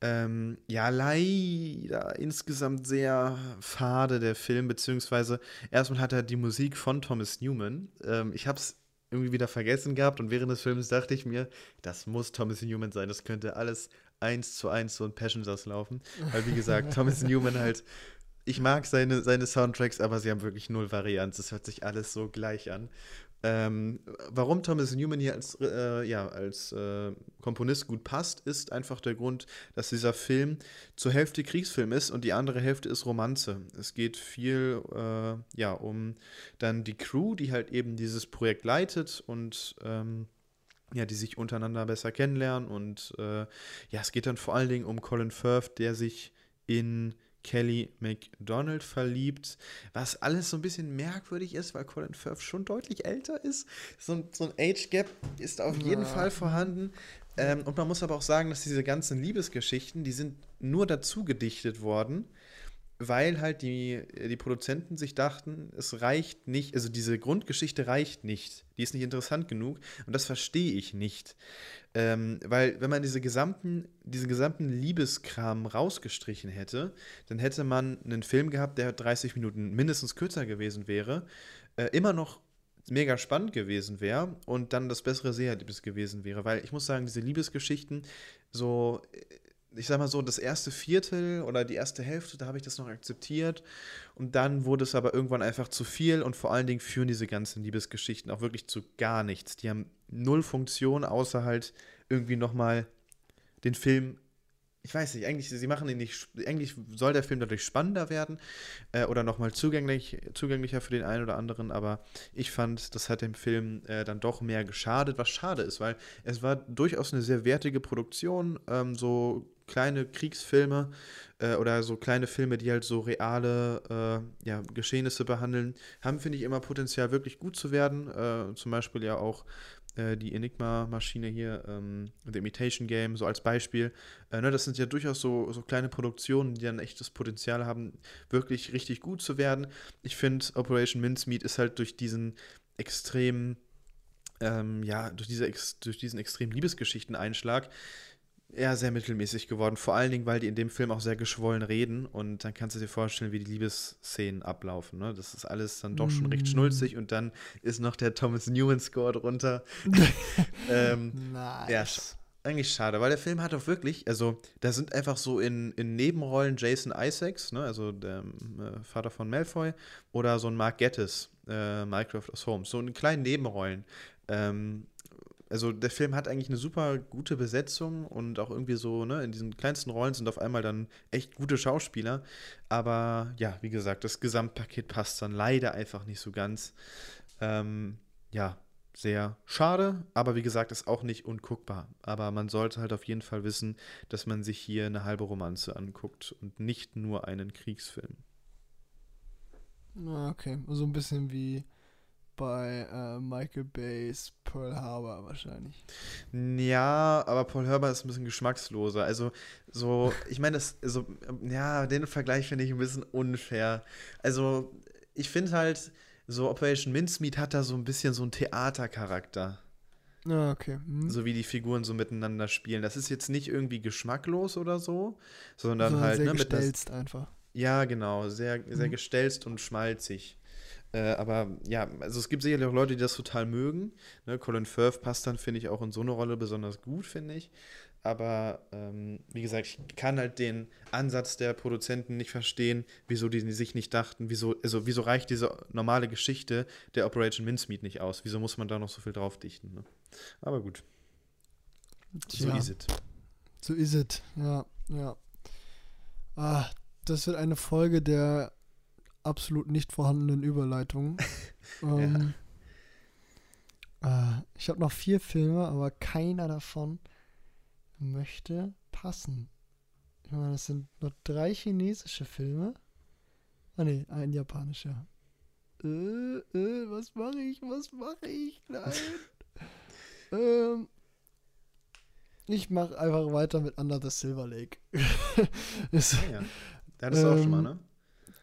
Ähm, ja, leider insgesamt sehr fade der Film, beziehungsweise erstmal hat er die Musik von Thomas Newman. Ähm, ich habe es irgendwie wieder vergessen gehabt und während des Films dachte ich mir, das muss Thomas Newman sein, das könnte alles eins zu eins so ein Passengers laufen. Weil wie gesagt, Thomas Newman halt, ich mag seine, seine Soundtracks, aber sie haben wirklich null Varianz. Es hört sich alles so gleich an. Ähm, warum Thomas Newman hier als, äh, ja, als äh, Komponist gut passt, ist einfach der Grund, dass dieser Film zur Hälfte Kriegsfilm ist und die andere Hälfte ist Romanze. Es geht viel äh, ja, um dann die Crew, die halt eben dieses Projekt leitet und ähm, ja, die sich untereinander besser kennenlernen. Und äh, ja, es geht dann vor allen Dingen um Colin Firth, der sich in Kelly McDonald verliebt, was alles so ein bisschen merkwürdig ist, weil Colin Firth schon deutlich älter ist. So ein, so ein Age Gap ist auf jeden ja. Fall vorhanden. Ähm, und man muss aber auch sagen, dass diese ganzen Liebesgeschichten, die sind nur dazu gedichtet worden, weil halt die, die Produzenten sich dachten, es reicht nicht, also diese Grundgeschichte reicht nicht. Die ist nicht interessant genug und das verstehe ich nicht. Ähm, weil, wenn man diese gesamten, diesen gesamten Liebeskram rausgestrichen hätte, dann hätte man einen Film gehabt, der 30 Minuten mindestens kürzer gewesen wäre, äh, immer noch mega spannend gewesen wäre und dann das bessere Seherlebnis gewesen wäre. Weil ich muss sagen, diese Liebesgeschichten, so, ich sag mal so, das erste Viertel oder die erste Hälfte, da habe ich das noch akzeptiert. Und dann wurde es aber irgendwann einfach zu viel und vor allen Dingen führen diese ganzen Liebesgeschichten auch wirklich zu gar nichts. Die haben null Funktion, außer halt irgendwie nochmal den Film. Ich weiß nicht, eigentlich, sie machen ihn nicht, eigentlich soll der Film dadurch spannender werden äh, oder nochmal zugänglich, zugänglicher für den einen oder anderen, aber ich fand, das hat dem Film äh, dann doch mehr geschadet, was schade ist, weil es war durchaus eine sehr wertige Produktion, ähm, so kleine Kriegsfilme äh, oder so kleine Filme, die halt so reale äh, ja, Geschehnisse behandeln, haben, finde ich, immer Potenzial, wirklich gut zu werden. Äh, zum Beispiel ja auch äh, die Enigma-Maschine hier, ähm, The Imitation Game, so als Beispiel. Äh, ne, das sind ja durchaus so, so kleine Produktionen, die dann echtes Potenzial haben, wirklich richtig gut zu werden. Ich finde, Operation Mincemeat ist halt durch diesen extremen ähm, ja, durch, diese, durch diesen extremen Liebesgeschichten-Einschlag ja, sehr mittelmäßig geworden. Vor allen Dingen, weil die in dem Film auch sehr geschwollen reden und dann kannst du dir vorstellen, wie die Liebesszenen ablaufen. Ne? Das ist alles dann doch schon mm. recht schnulzig und dann ist noch der Thomas Newman-Score drunter. ähm, nice. Ja, eigentlich schade, weil der Film hat auch wirklich, also da sind einfach so in, in Nebenrollen Jason Isaacs, ne, also der äh, Vater von Malfoy, oder so ein Mark Gettis, äh, Minecraft aus Holmes, so in kleinen Nebenrollen. Ähm, also der Film hat eigentlich eine super gute Besetzung und auch irgendwie so, ne, in diesen kleinsten Rollen sind auf einmal dann echt gute Schauspieler. Aber ja, wie gesagt, das Gesamtpaket passt dann leider einfach nicht so ganz. Ähm, ja, sehr schade, aber wie gesagt, ist auch nicht unguckbar. Aber man sollte halt auf jeden Fall wissen, dass man sich hier eine halbe Romanze anguckt und nicht nur einen Kriegsfilm. Ah, okay, so ein bisschen wie bei äh, Michael Bays Pearl Harbor wahrscheinlich. Ja, aber Paul Herbert ist ein bisschen geschmacksloser. Also, so, ich meine, das, so, ja, den Vergleich finde ich ein bisschen unfair. Also, ich finde halt, so Operation Mincemeat hat da so ein bisschen so einen Theatercharakter. Ah, okay. Hm. So wie die Figuren so miteinander spielen. Das ist jetzt nicht irgendwie geschmacklos oder so, sondern so halt sehr ne, gestelzt einfach. Ja, genau, sehr, sehr Mhm. gestelzt und schmalzig. Äh, aber ja, also es gibt sicherlich auch Leute, die das total mögen. Ne? Colin Firth passt dann, finde ich, auch in so eine Rolle besonders gut, finde ich. Aber ähm, wie gesagt, ich kann halt den Ansatz der Produzenten nicht verstehen, wieso die sich nicht dachten, wieso, also wieso reicht diese normale Geschichte der Operation Mincemeat nicht aus? Wieso muss man da noch so viel draufdichten? Ne? Aber gut, so Tja, ist es. So ist es. Ja, ja. Ah, das wird eine Folge der absolut nicht vorhandenen Überleitungen. ähm, ah, ich habe noch vier Filme, aber keiner davon möchte passen. Ich meine, das sind nur drei chinesische Filme. Ah ne, ein japanischer. Äh, äh, was mache ich? Was mache ich? Nein. ähm, ich mache einfach weiter mit Under the Silver Lake. Ist, Ah, ja. Da hattest du auch schon mal, Ähm, ne?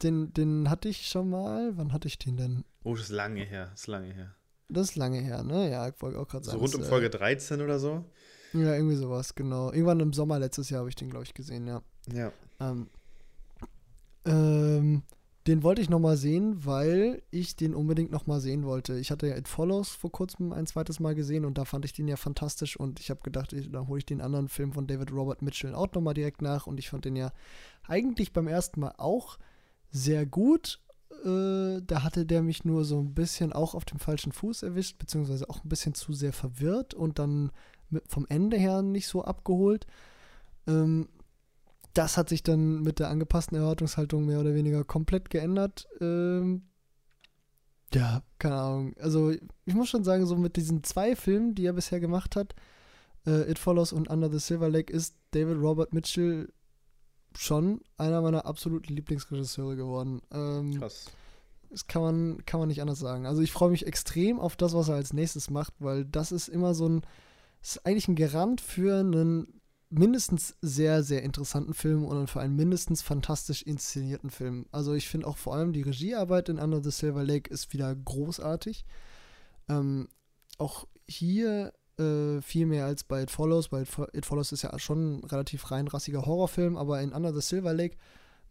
Den, den hatte ich schon mal. Wann hatte ich den denn? Oh, das ist lange her, das ist lange her. Das ist lange her, ne? Ja, ich wollte auch gerade So sagen. rund das, um äh, Folge 13 oder so. Ja, irgendwie sowas, genau. Irgendwann im Sommer letztes Jahr habe ich den, glaube ich, gesehen, ja. Ja. Ähm, ähm, den wollte ich nochmal sehen, weil ich den unbedingt nochmal sehen wollte. Ich hatte ja It Follows vor kurzem ein zweites Mal gesehen und da fand ich den ja fantastisch und ich habe gedacht, ich, dann hole ich den anderen Film von David Robert Mitchell auch nochmal direkt nach und ich fand den ja eigentlich beim ersten Mal auch sehr gut. Äh, da hatte der mich nur so ein bisschen auch auf dem falschen Fuß erwischt, beziehungsweise auch ein bisschen zu sehr verwirrt und dann vom Ende her nicht so abgeholt. Ähm, das hat sich dann mit der angepassten Erwartungshaltung mehr oder weniger komplett geändert. Ähm, ja, keine Ahnung. Also ich muss schon sagen, so mit diesen zwei Filmen, die er bisher gemacht hat, äh, It Follows und Under the Silver Lake, ist David Robert Mitchell schon einer meiner absoluten Lieblingsregisseure geworden. Ähm, Krass. das kann man, kann man nicht anders sagen. Also ich freue mich extrem auf das, was er als nächstes macht, weil das ist immer so ein, das ist eigentlich ein Garant für einen mindestens sehr, sehr interessanten Film und für einen mindestens fantastisch inszenierten Film. Also ich finde auch vor allem die Regiearbeit in Under the Silver Lake ist wieder großartig. Ähm, auch hier äh, viel mehr als bei It Follows, weil It Fo- It Follows ist ja schon ein relativ reinrassiger Horrorfilm, aber in Under the Silver Lake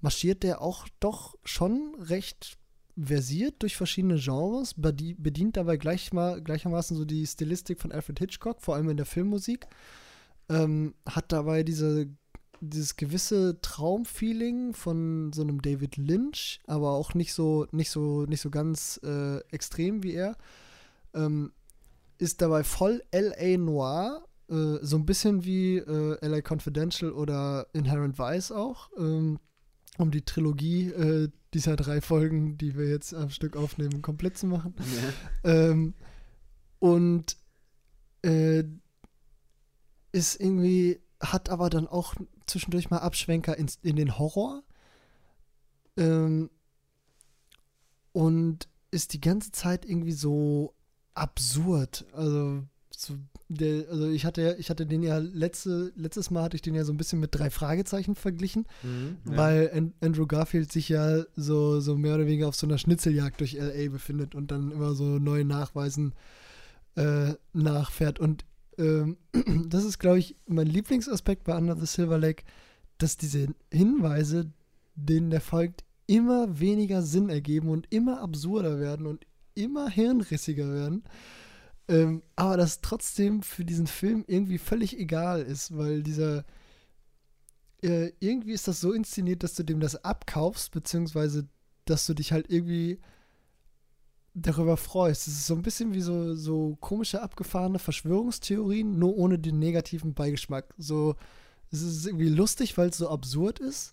marschiert der auch doch schon recht versiert durch verschiedene Genres, bedi- bedient dabei gleich mal, gleichermaßen so die Stilistik von Alfred Hitchcock, vor allem in der Filmmusik. Ähm, hat dabei diese, dieses gewisse Traumfeeling von so einem David Lynch, aber auch nicht so, nicht so, nicht so ganz äh, extrem wie er. Ähm, ist dabei voll LA Noir, äh, so ein bisschen wie äh, LA Confidential oder Inherent Vice auch. Ähm, um die Trilogie äh, dieser drei Folgen, die wir jetzt am Stück aufnehmen, komplett zu machen. Ähm, und äh, ist irgendwie, hat aber dann auch zwischendurch mal Abschwenker ins, in den Horror. Ähm, und ist die ganze Zeit irgendwie so absurd. Also, so der, also ich hatte, ich hatte den ja letzte, letztes Mal hatte ich den ja so ein bisschen mit drei Fragezeichen verglichen. Mhm, ja. Weil An Andrew Garfield sich ja so, so mehr oder weniger auf so einer Schnitzeljagd durch LA befindet und dann immer so neue Nachweisen äh, nachfährt. Und ähm, das ist, glaube ich, mein Lieblingsaspekt bei Under the Silver Lake, dass diese Hinweise, denen der folgt, immer weniger Sinn ergeben und immer absurder werden und immer hirnrissiger werden. Ähm, aber das trotzdem für diesen Film irgendwie völlig egal ist, weil dieser äh, irgendwie ist das so inszeniert, dass du dem das abkaufst, beziehungsweise dass du dich halt irgendwie darüber freust. Es ist so ein bisschen wie so, so komische, abgefahrene Verschwörungstheorien, nur ohne den negativen Beigeschmack. So, es ist irgendwie lustig, weil es so absurd ist.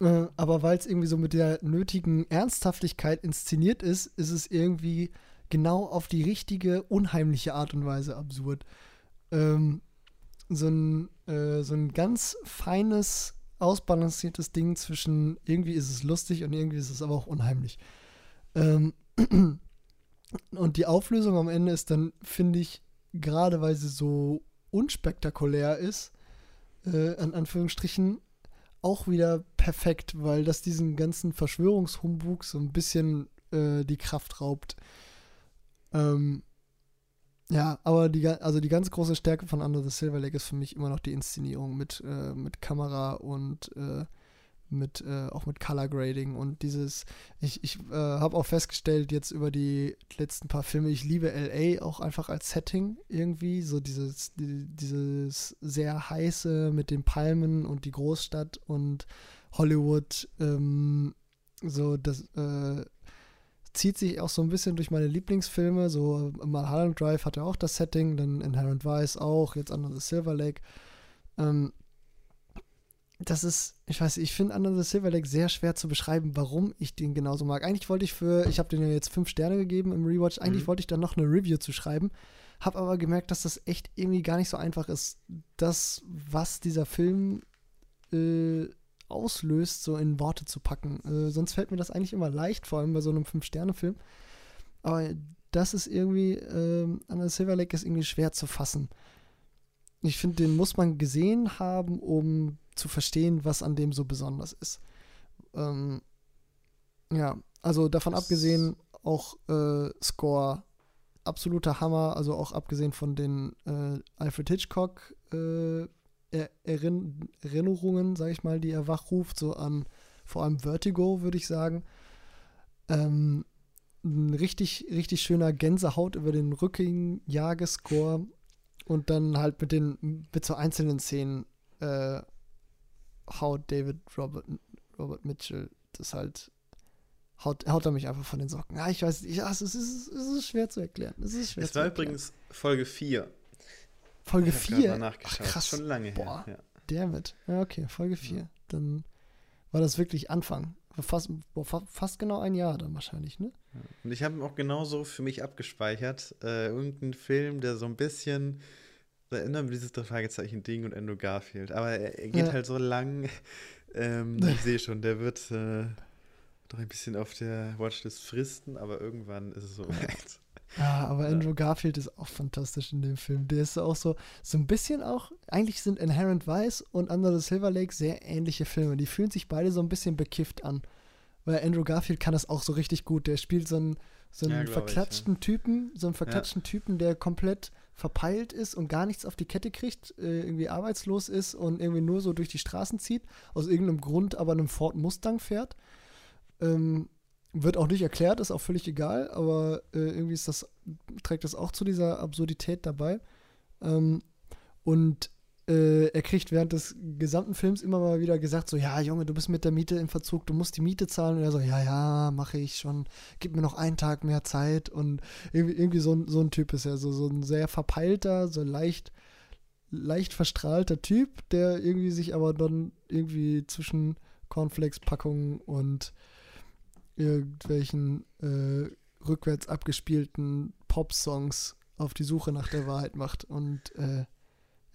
Äh, aber weil es irgendwie so mit der nötigen Ernsthaftigkeit inszeniert ist, ist es irgendwie genau auf die richtige, unheimliche Art und Weise absurd. Ähm, so ein, äh, so ein ganz feines, ausbalanciertes Ding zwischen irgendwie ist es lustig und irgendwie ist es aber auch unheimlich. Ähm, Und die Auflösung am Ende ist dann, finde ich, gerade weil sie so unspektakulär ist, äh, an Anführungsstrichen, auch wieder perfekt, weil das diesen ganzen Verschwörungshumbug so ein bisschen äh, die Kraft raubt. Ähm, ja, aber die, also die ganz große Stärke von Under the Silver Lake ist für mich immer noch die Inszenierung mit, äh, mit Kamera und äh, mit äh, auch mit Color Grading und dieses ich, ich äh, habe auch festgestellt jetzt über die letzten paar Filme ich liebe LA auch einfach als Setting irgendwie so dieses die, dieses sehr heiße mit den Palmen und die Großstadt und Hollywood ähm, so das äh, zieht sich auch so ein bisschen durch meine Lieblingsfilme. So Mulholland Drive hatte auch das Setting, dann Inherent Vice auch, jetzt Under the Silver Lake. Ähm, das ist, ich weiß, ich finde Under the Silver Lake sehr schwer zu beschreiben, warum ich den genauso mag. Eigentlich wollte ich für, ich habe den ja jetzt fünf Sterne gegeben im Rewatch, eigentlich mhm. wollte ich da noch eine Review zu schreiben, habe aber gemerkt, dass das echt irgendwie gar nicht so einfach ist, das, was dieser Film äh, auslöst, so in Worte zu packen. Äh, sonst fällt mir das eigentlich immer leicht, vor allem bei so einem Fünf-Sterne-Film. Aber das ist irgendwie, äh, the Silver Lake ist irgendwie schwer zu fassen. Ich finde, den muss man gesehen haben, um zu verstehen, was an dem so besonders ist. Ähm, ja, also davon das abgesehen, auch äh, Score absoluter Hammer, also auch abgesehen von den äh, Alfred Hitchcock äh, Erinnerungen, sag ich mal, die er wachruft, so an vor allem Vertigo, würde ich sagen. Ähm, ein richtig, richtig schöner Gänsehaut über den Rücken Jagescore und dann halt mit den, mit so einzelnen Szenen äh, haut David Robert, Robert Mitchell das halt, haut, haut er mich einfach von den Socken. Ja, ich weiß nicht, ja, es, ist, es ist schwer zu erklären. Es, ist schwer es war erklären. übrigens Folge 4. Folge 4? nachgeschaut. Ach, krass. Schon lange Boah, her. Ja. Damit. Ja, okay, Folge 4. Ja. Dann war das wirklich Anfang. Fast, fast genau ein Jahr dann wahrscheinlich, ne? Und ich habe ihn auch genauso für mich abgespeichert. Äh, irgendein Film, der so ein bisschen da erinnern wir dieses drei Fragezeichen Ding und Andrew Garfield. Aber er, er geht ja. halt so lang. Ähm, ich sehe schon, der wird äh, doch ein bisschen auf der Watchlist fristen, aber irgendwann ist es so weit. Ja, aber Andrew Garfield ist auch fantastisch in dem Film. Der ist auch so, so ein bisschen auch, eigentlich sind Inherent Vice und Under the Silver Lake sehr ähnliche Filme. Die fühlen sich beide so ein bisschen bekifft an. Weil Andrew Garfield kann das auch so richtig gut. Der spielt so einen, so einen ja, verklatschten ich, ja. Typen, so einen verklatschten ja. Typen, der komplett verpeilt ist und gar nichts auf die Kette kriegt, äh, irgendwie arbeitslos ist und irgendwie nur so durch die Straßen zieht, aus irgendeinem Grund aber einem Ford Mustang fährt. Ähm, wird auch nicht erklärt, ist auch völlig egal, aber äh, irgendwie ist das, trägt das auch zu dieser Absurdität dabei. Ähm, und äh, er kriegt während des gesamten Films immer mal wieder gesagt, so, ja, Junge, du bist mit der Miete im Verzug, du musst die Miete zahlen. Und er so, ja, ja, mache ich schon, gib mir noch einen Tag mehr Zeit. Und irgendwie, irgendwie so, so ein Typ ist er, so, so ein sehr verpeilter, so leicht, leicht verstrahlter Typ, der irgendwie sich aber dann irgendwie zwischen Cornflakes-Packungen und irgendwelchen äh, rückwärts abgespielten Pop-Songs auf die Suche nach der Wahrheit macht. Und äh,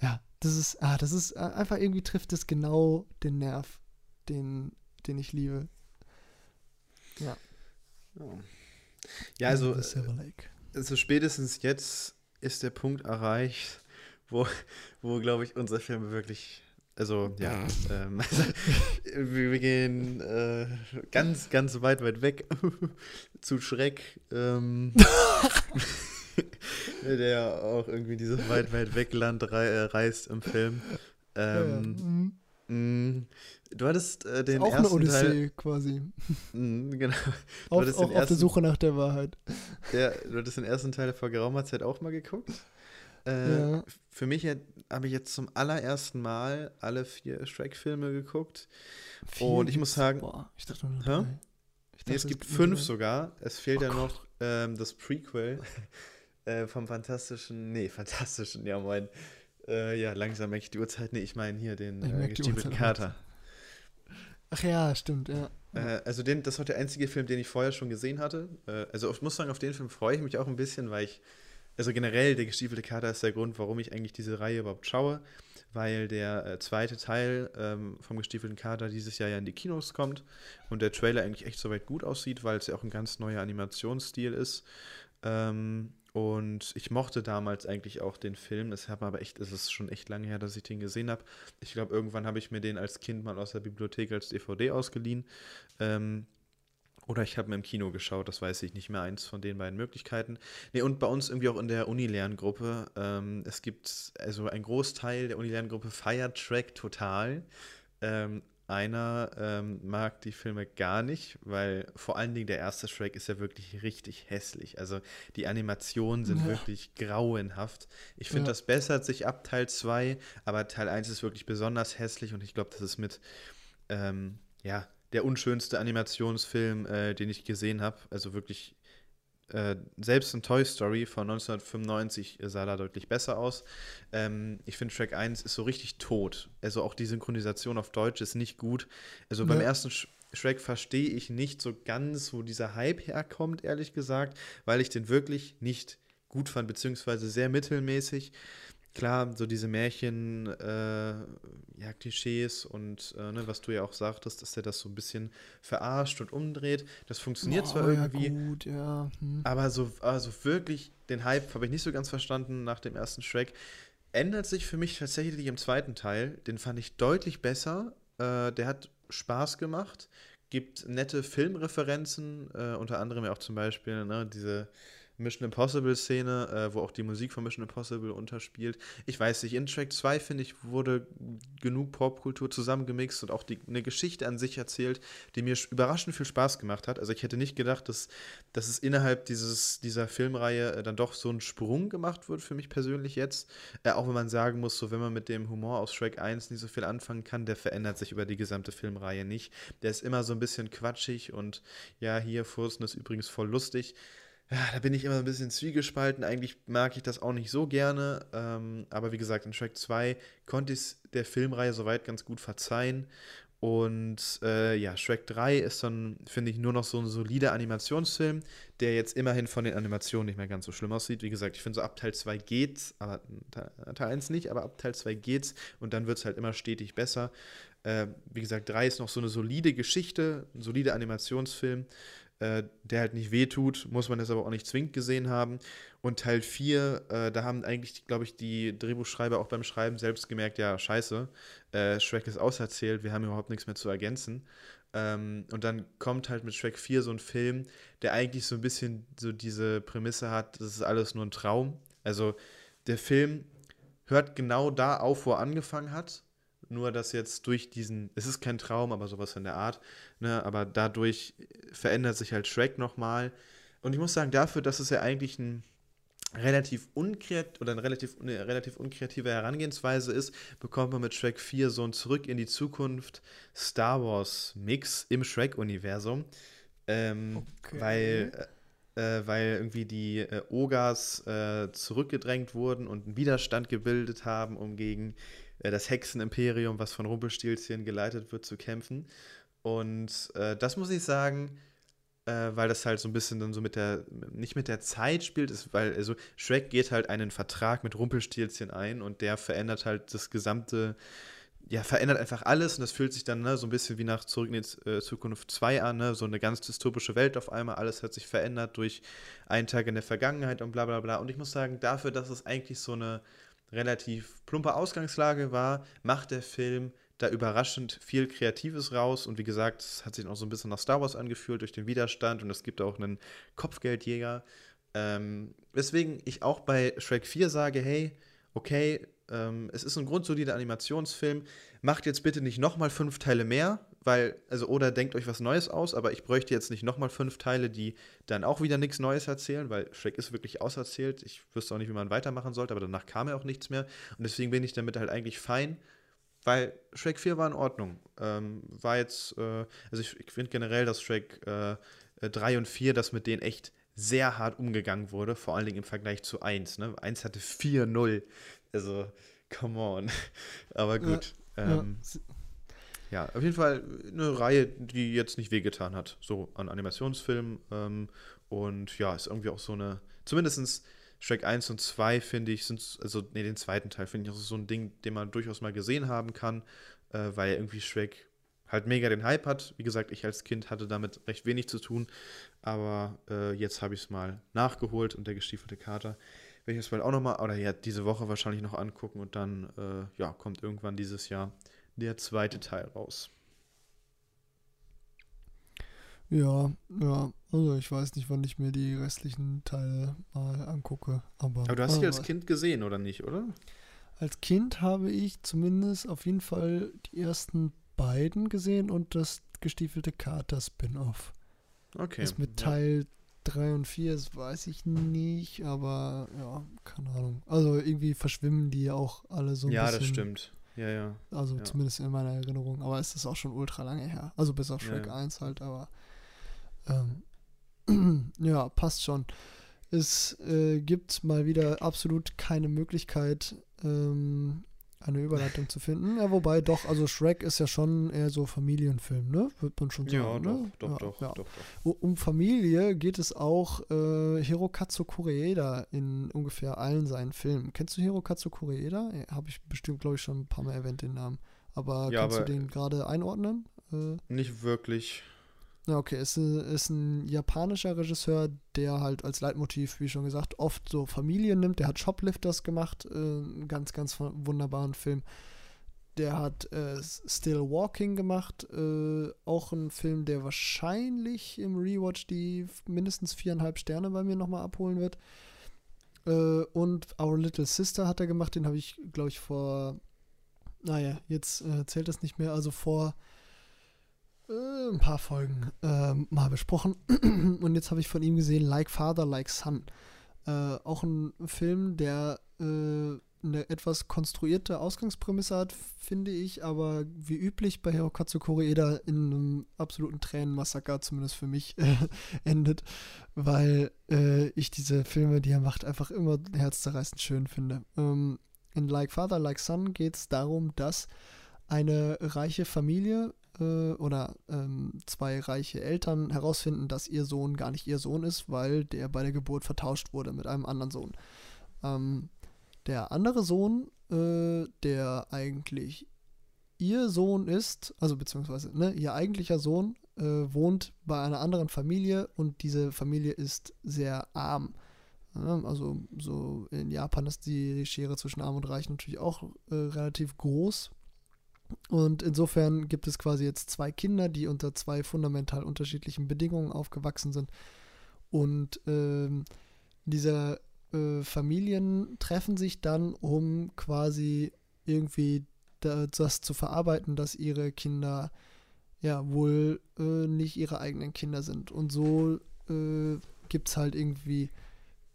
ja, das ist, ah, das ist äh, einfach irgendwie trifft es genau den Nerv, den, den ich liebe. Ja. Ja, also, also spätestens jetzt ist der Punkt erreicht, wo, wo glaube ich, unser Film wirklich also, ja, ähm, also, wir, gehen äh, ganz, ganz weit, weit weg zu Schreck. Ähm, der auch irgendwie dieses weit, weit weg Land rei äh, reist im Film. Ähm, ja, mhm. Mm, du hattest äh, den auch ersten eine Odyssee Teil, quasi. Mh, genau. Auf, auch ersten, auf der Suche nach der Wahrheit. Ja, du hattest den ersten Teil vor geraumer Zeit auch mal geguckt. Äh, ja. Für mich habe ich jetzt zum allerersten Mal alle vier Shrek-Filme geguckt. Vier und ich muss sagen. Boah, ich dachte nur. Ich dachte, nee, es gibt fünf sogar. Es fehlt oh ja noch ähm, das Prequel äh, vom fantastischen. Nee, fantastischen, ja, moin. Äh, ja, langsam merke ich die Uhrzeit. Nee, ich meine hier den äh, gestiefelten Kater. Ach ja, stimmt, ja. Äh, also den, das war der einzige Film, den ich vorher schon gesehen hatte. Äh, also ich muss sagen, auf den Film freue ich mich auch ein bisschen, weil ich also generell, der gestiefelte Kater ist der Grund, warum ich eigentlich diese Reihe überhaupt schaue, weil der äh, zweite Teil ähm, vom gestiefelten Kater dieses Jahr ja in die Kinos kommt und der Trailer eigentlich echt soweit gut aussieht, weil es ja auch ein ganz neuer Animationsstil ist. Ähm, und ich mochte damals eigentlich auch den Film. Es hat aber echt, es ist schon echt lange her, dass ich den gesehen habe. Ich glaube, irgendwann habe ich mir den als Kind mal aus der Bibliothek als DVD ausgeliehen. Ähm, oder ich habe mir im Kino geschaut, das weiß ich nicht mehr, eins von den beiden Möglichkeiten. Nee, und bei uns irgendwie auch in der Uni-Lerngruppe. Ähm, es gibt, also ein Großteil der Uni-Lerngruppe feiert Track total. Ähm, einer ähm, mag die Filme gar nicht, weil vor allen Dingen der erste Shrek ist ja wirklich richtig hässlich. Also die Animationen sind ja. wirklich grauenhaft. Ich finde, ja. das bessert sich ab Teil 2, aber Teil 1 ist wirklich besonders hässlich und ich glaube, das ist mit, ähm, ja, der unschönste Animationsfilm, äh, den ich gesehen habe. Also wirklich, äh, selbst in Toy Story von 1995 sah da deutlich besser aus. Ähm, ich finde, Track 1 ist so richtig tot. Also auch die Synchronisation auf Deutsch ist nicht gut. Also ja. beim ersten Sh Shrek verstehe ich nicht so ganz, wo dieser Hype herkommt, ehrlich gesagt, weil ich den wirklich nicht gut fand, beziehungsweise sehr mittelmäßig klar, so diese Märchen, äh, ja, Klischees und äh, ne, was du ja auch sagtest, dass der das so ein bisschen verarscht und umdreht. Das funktioniert oh, zwar irgendwie, ja, gut, ja. Hm. aber so also wirklich den Hype habe ich nicht so ganz verstanden nach dem ersten Shrek. Ändert sich für mich tatsächlich im zweiten Teil. Den fand ich deutlich besser. Äh, der hat Spaß gemacht, gibt nette Filmreferenzen, äh, unter anderem ja auch zum Beispiel ne, diese Mission Impossible-Szene, äh, wo auch die Musik von Mission Impossible unterspielt. Ich weiß nicht, in Track 2, finde ich, wurde genug Popkultur zusammengemixt und auch die, eine Geschichte an sich erzählt, die mir überraschend viel Spaß gemacht hat. Also ich hätte nicht gedacht, dass, dass es innerhalb dieses, dieser Filmreihe äh, dann doch so ein Sprung gemacht wird, für mich persönlich jetzt. Äh, auch wenn man sagen muss, so wenn man mit dem Humor aus Shrek 1 nicht so viel anfangen kann, der verändert sich über die gesamte Filmreihe nicht. Der ist immer so ein bisschen quatschig und ja, hier Fursten ist übrigens voll lustig ja, da bin ich immer ein bisschen zwiegespalten. Eigentlich mag ich das auch nicht so gerne. Ähm, aber wie gesagt, in Shrek 2 konnte ich es der Filmreihe soweit ganz gut verzeihen. Und äh, ja, Shrek 3 ist dann, finde ich, nur noch so ein solider Animationsfilm, der jetzt immerhin von den Animationen nicht mehr ganz so schlimm aussieht. Wie gesagt, ich finde so ab Teil 2 geht's, aber Teil 1 nicht, aber ab Teil 2 geht's und dann wird es halt immer stetig besser. Äh, wie gesagt, 3 ist noch so eine solide Geschichte, ein solider Animationsfilm äh, der halt nicht wehtut, muss man das aber auch nicht zwingend gesehen haben. Und Teil 4, äh, da haben eigentlich, glaube ich, die Drehbuchschreiber auch beim Schreiben selbst gemerkt, ja, scheiße, äh, Shrek ist auserzählt, wir haben überhaupt nichts mehr zu ergänzen. Ähm, und dann kommt halt mit Shrek 4 so ein Film, der eigentlich so ein bisschen so diese Prämisse hat, das ist alles nur ein Traum. Also der Film hört genau da auf, wo er angefangen hat nur, dass jetzt durch diesen, es ist kein Traum, aber sowas in der Art, ne, aber dadurch verändert sich halt Shrek nochmal. Und ich muss sagen, dafür, dass es ja eigentlich ein relativ unkreat oder eine relativ, eine relativ unkreative Herangehensweise ist, bekommt man mit Shrek 4 so ein Zurück in die Zukunft Star Wars Mix im Shrek-Universum. Ähm, okay. Weil äh, äh, weil irgendwie die äh, Ogas äh, zurückgedrängt wurden und einen Widerstand gebildet haben, um gegen das Hexenimperium, was von Rumpelstilzchen geleitet wird, zu kämpfen. Und äh, das muss ich sagen, äh, weil das halt so ein bisschen dann so mit der, nicht mit der Zeit spielt, ist, weil, also Shrek geht halt einen Vertrag mit Rumpelstilzchen ein und der verändert halt das gesamte, ja, verändert einfach alles und das fühlt sich dann ne, so ein bisschen wie nach Zurück in die äh, Zukunft 2 an, ne? so eine ganz dystopische Welt auf einmal, alles hat sich verändert durch einen Tag in der Vergangenheit und bla bla bla. Und ich muss sagen, dafür, dass es eigentlich so eine relativ plumpe Ausgangslage war, macht der Film da überraschend viel Kreatives raus. Und wie gesagt, es hat sich auch so ein bisschen nach Star Wars angefühlt durch den Widerstand und es gibt auch einen Kopfgeldjäger. Ähm, weswegen ich auch bei Shrek 4 sage, hey, okay, ähm, es ist ein grundsolider Animationsfilm, macht jetzt bitte nicht nochmal fünf Teile mehr, weil, also, oder denkt euch was Neues aus, aber ich bräuchte jetzt nicht nochmal fünf Teile, die dann auch wieder nichts Neues erzählen, weil Shrek ist wirklich auserzählt. Ich wüsste auch nicht, wie man weitermachen sollte, aber danach kam ja auch nichts mehr. Und deswegen bin ich damit halt eigentlich fein, weil Shrek 4 war in Ordnung. Ähm, war jetzt, äh, also ich, ich finde generell, dass Shrek äh, 3 äh, und 4, dass mit denen echt sehr hart umgegangen wurde, vor allen Dingen im Vergleich zu 1. Ne? 1 hatte 4-0. Also, come on. aber gut. Ja, ähm, ja ja, auf jeden Fall eine Reihe, die jetzt nicht wehgetan hat, so an Animationsfilmen. Ähm, und ja, ist irgendwie auch so eine, zumindest Shrek 1 und 2 finde ich, sind, also, nee, den zweiten Teil finde ich auch so ein Ding, den man durchaus mal gesehen haben kann, äh, weil irgendwie Shrek halt mega den Hype hat. Wie gesagt, ich als Kind hatte damit recht wenig zu tun, aber äh, jetzt habe ich es mal nachgeholt und der gestiefelte Kater werde ich das bald auch nochmal, oder ja, diese Woche wahrscheinlich noch angucken und dann, äh, ja, kommt irgendwann dieses Jahr der zweite Teil raus. Ja, ja, also ich weiß nicht, wann ich mir die restlichen Teile mal angucke. Aber, aber du hast sie als Kind gesehen, oder nicht, oder? als Kind habe ich zumindest auf jeden Fall die ersten beiden gesehen und das gestiefelte Kater-Spin-Off. Okay. Das mit ja. Teil 3 und 4, das weiß ich nicht, aber ja, keine Ahnung. Also irgendwie verschwimmen die ja auch alle so ein Ja, bisschen. das stimmt. Ja, ja. Also Ja. zumindest in meiner Erinnerung. Aber es ist auch schon ultra lange her. Also bis auf Ja, Shrek ja. 1 halt, aber ähm, ja, passt schon. Es äh, gibt mal wieder absolut keine Möglichkeit, ähm, eine Überleitung zu finden. Ja, wobei doch, also Shrek ist ja schon eher so Familienfilm, ne? Wird man schon sagen, Ja, doch, ne? doch, ja, doch, ja. doch, doch. Um Familie geht es auch äh, Hirokatsu Koreeda in ungefähr allen seinen Filmen. Kennst du Hirokatsu Koreeda? Habe ich bestimmt, glaube ich, schon ein paar Mal erwähnt, den Namen. Aber Ja, kannst aber- du den gerade einordnen? Äh, Nicht wirklich. Ja, okay, ein- ist ein japanischer Regisseur, der halt als Leitmotiv, wie schon gesagt, oft so Familien nimmt. Der hat Shoplifters gemacht, äh, einen ganz, ganz wunderbaren Film. Der hat äh, Still Walking gemacht, äh, auch ein Film, der wahrscheinlich im Rewatch die mindestens viereinhalb Sterne bei mir nochmal abholen wird. Äh, und Our Little Sister hat er gemacht, den habe ich, glaube ich, vor, naja, jetzt äh, zählt das nicht mehr, also vor äh, ein paar Folgen ähm, mal besprochen. Und jetzt habe ich von ihm gesehen Like Father, Like Son. Äh, auch ein Film, der äh, eine etwas konstruierte Ausgangsprämisse hat, finde ich, aber wie üblich bei Hirokatsu Koreeda in einem absoluten Tränenmassaker, zumindest für mich, äh, endet, weil äh, ich diese Filme, die er macht, einfach immer herzzerreißend schön finde. Ähm, in Like Father, Like Son geht es darum, dass eine reiche Familie äh, oder ähm, zwei reiche Eltern herausfinden, dass ihr Sohn gar nicht ihr Sohn ist, weil der bei der Geburt vertauscht wurde mit einem anderen Sohn. Ähm, der andere Sohn, äh, der eigentlich ihr Sohn ist, also beziehungsweise ne, ihr eigentlicher Sohn, äh, wohnt bei einer anderen Familie und diese Familie ist sehr arm. Also so in Japan ist die Schere zwischen Arm und Reich natürlich auch äh, relativ groß. Und insofern gibt es quasi jetzt zwei Kinder, die unter zwei fundamental unterschiedlichen Bedingungen aufgewachsen sind. Und ähm, diese äh, Familien treffen sich dann, um quasi irgendwie da, das zu verarbeiten, dass ihre Kinder ja wohl äh, nicht ihre eigenen Kinder sind. Und so äh, gibt es halt irgendwie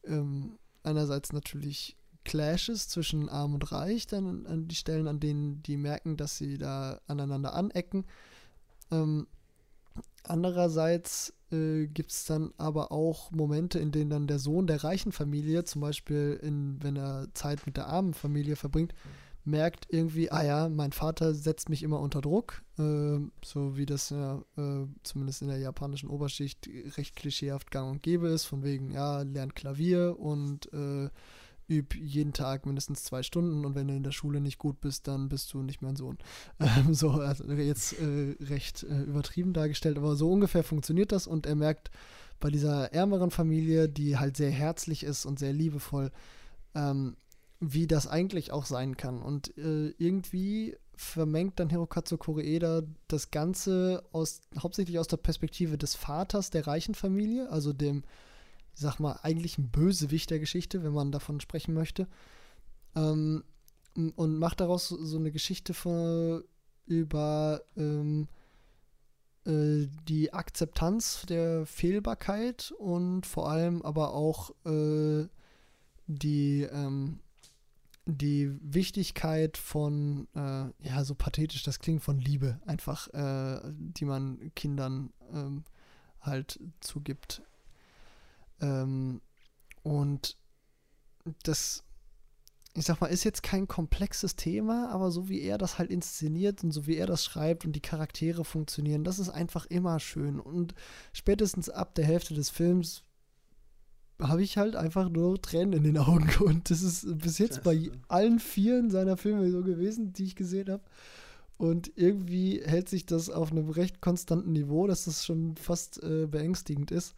ähm, einerseits natürlich Clashes zwischen Arm und Reich, dann an die Stellen, an denen die merken, dass sie da aneinander anecken. Ähm, andererseits äh, gibt es dann aber auch Momente, in denen dann der Sohn der reichen Familie, zum Beispiel in, wenn er Zeit mit der armen Familie verbringt, merkt irgendwie, ah ja, mein Vater setzt mich immer unter Druck, äh, so wie das ja äh, zumindest in der japanischen Oberschicht recht klischeehaft gang und gäbe ist, von wegen, ja, lernt Klavier und äh, üb jeden Tag mindestens zwei Stunden und wenn du in der Schule nicht gut bist, dann bist du nicht mehr ein Sohn. Ähm, so, also jetzt äh, recht äh, übertrieben dargestellt, aber so ungefähr funktioniert das und er merkt bei dieser ärmeren Familie, die halt sehr herzlich ist und sehr liebevoll, ähm, wie das eigentlich auch sein kann. Und äh, irgendwie vermengt dann Hirokatsu Koreeda das Ganze aus, hauptsächlich aus der Perspektive des Vaters der reichen Familie, also dem, sag mal, eigentlich ein Bösewicht der Geschichte, wenn man davon sprechen möchte. Ähm, und macht daraus so eine Geschichte von, über ähm, äh, die Akzeptanz der Fehlbarkeit und vor allem aber auch äh, die, ähm, die Wichtigkeit von, äh, ja, so pathetisch das klingt, von Liebe, einfach, äh, die man Kindern ähm, halt zugibt. Ähm, und das, ich sag mal, ist jetzt kein komplexes Thema, aber so wie er das halt inszeniert und so wie er das schreibt und die Charaktere funktionieren, das ist einfach immer schön. Und spätestens ab der Hälfte des Films habe ich halt einfach nur Tränen in den Augen. Und das ist bis jetzt bei allen vieren seiner Filme so gewesen, die ich gesehen habe. Und irgendwie hält sich das auf einem recht konstanten Niveau, dass das schon fast äh, beängstigend ist.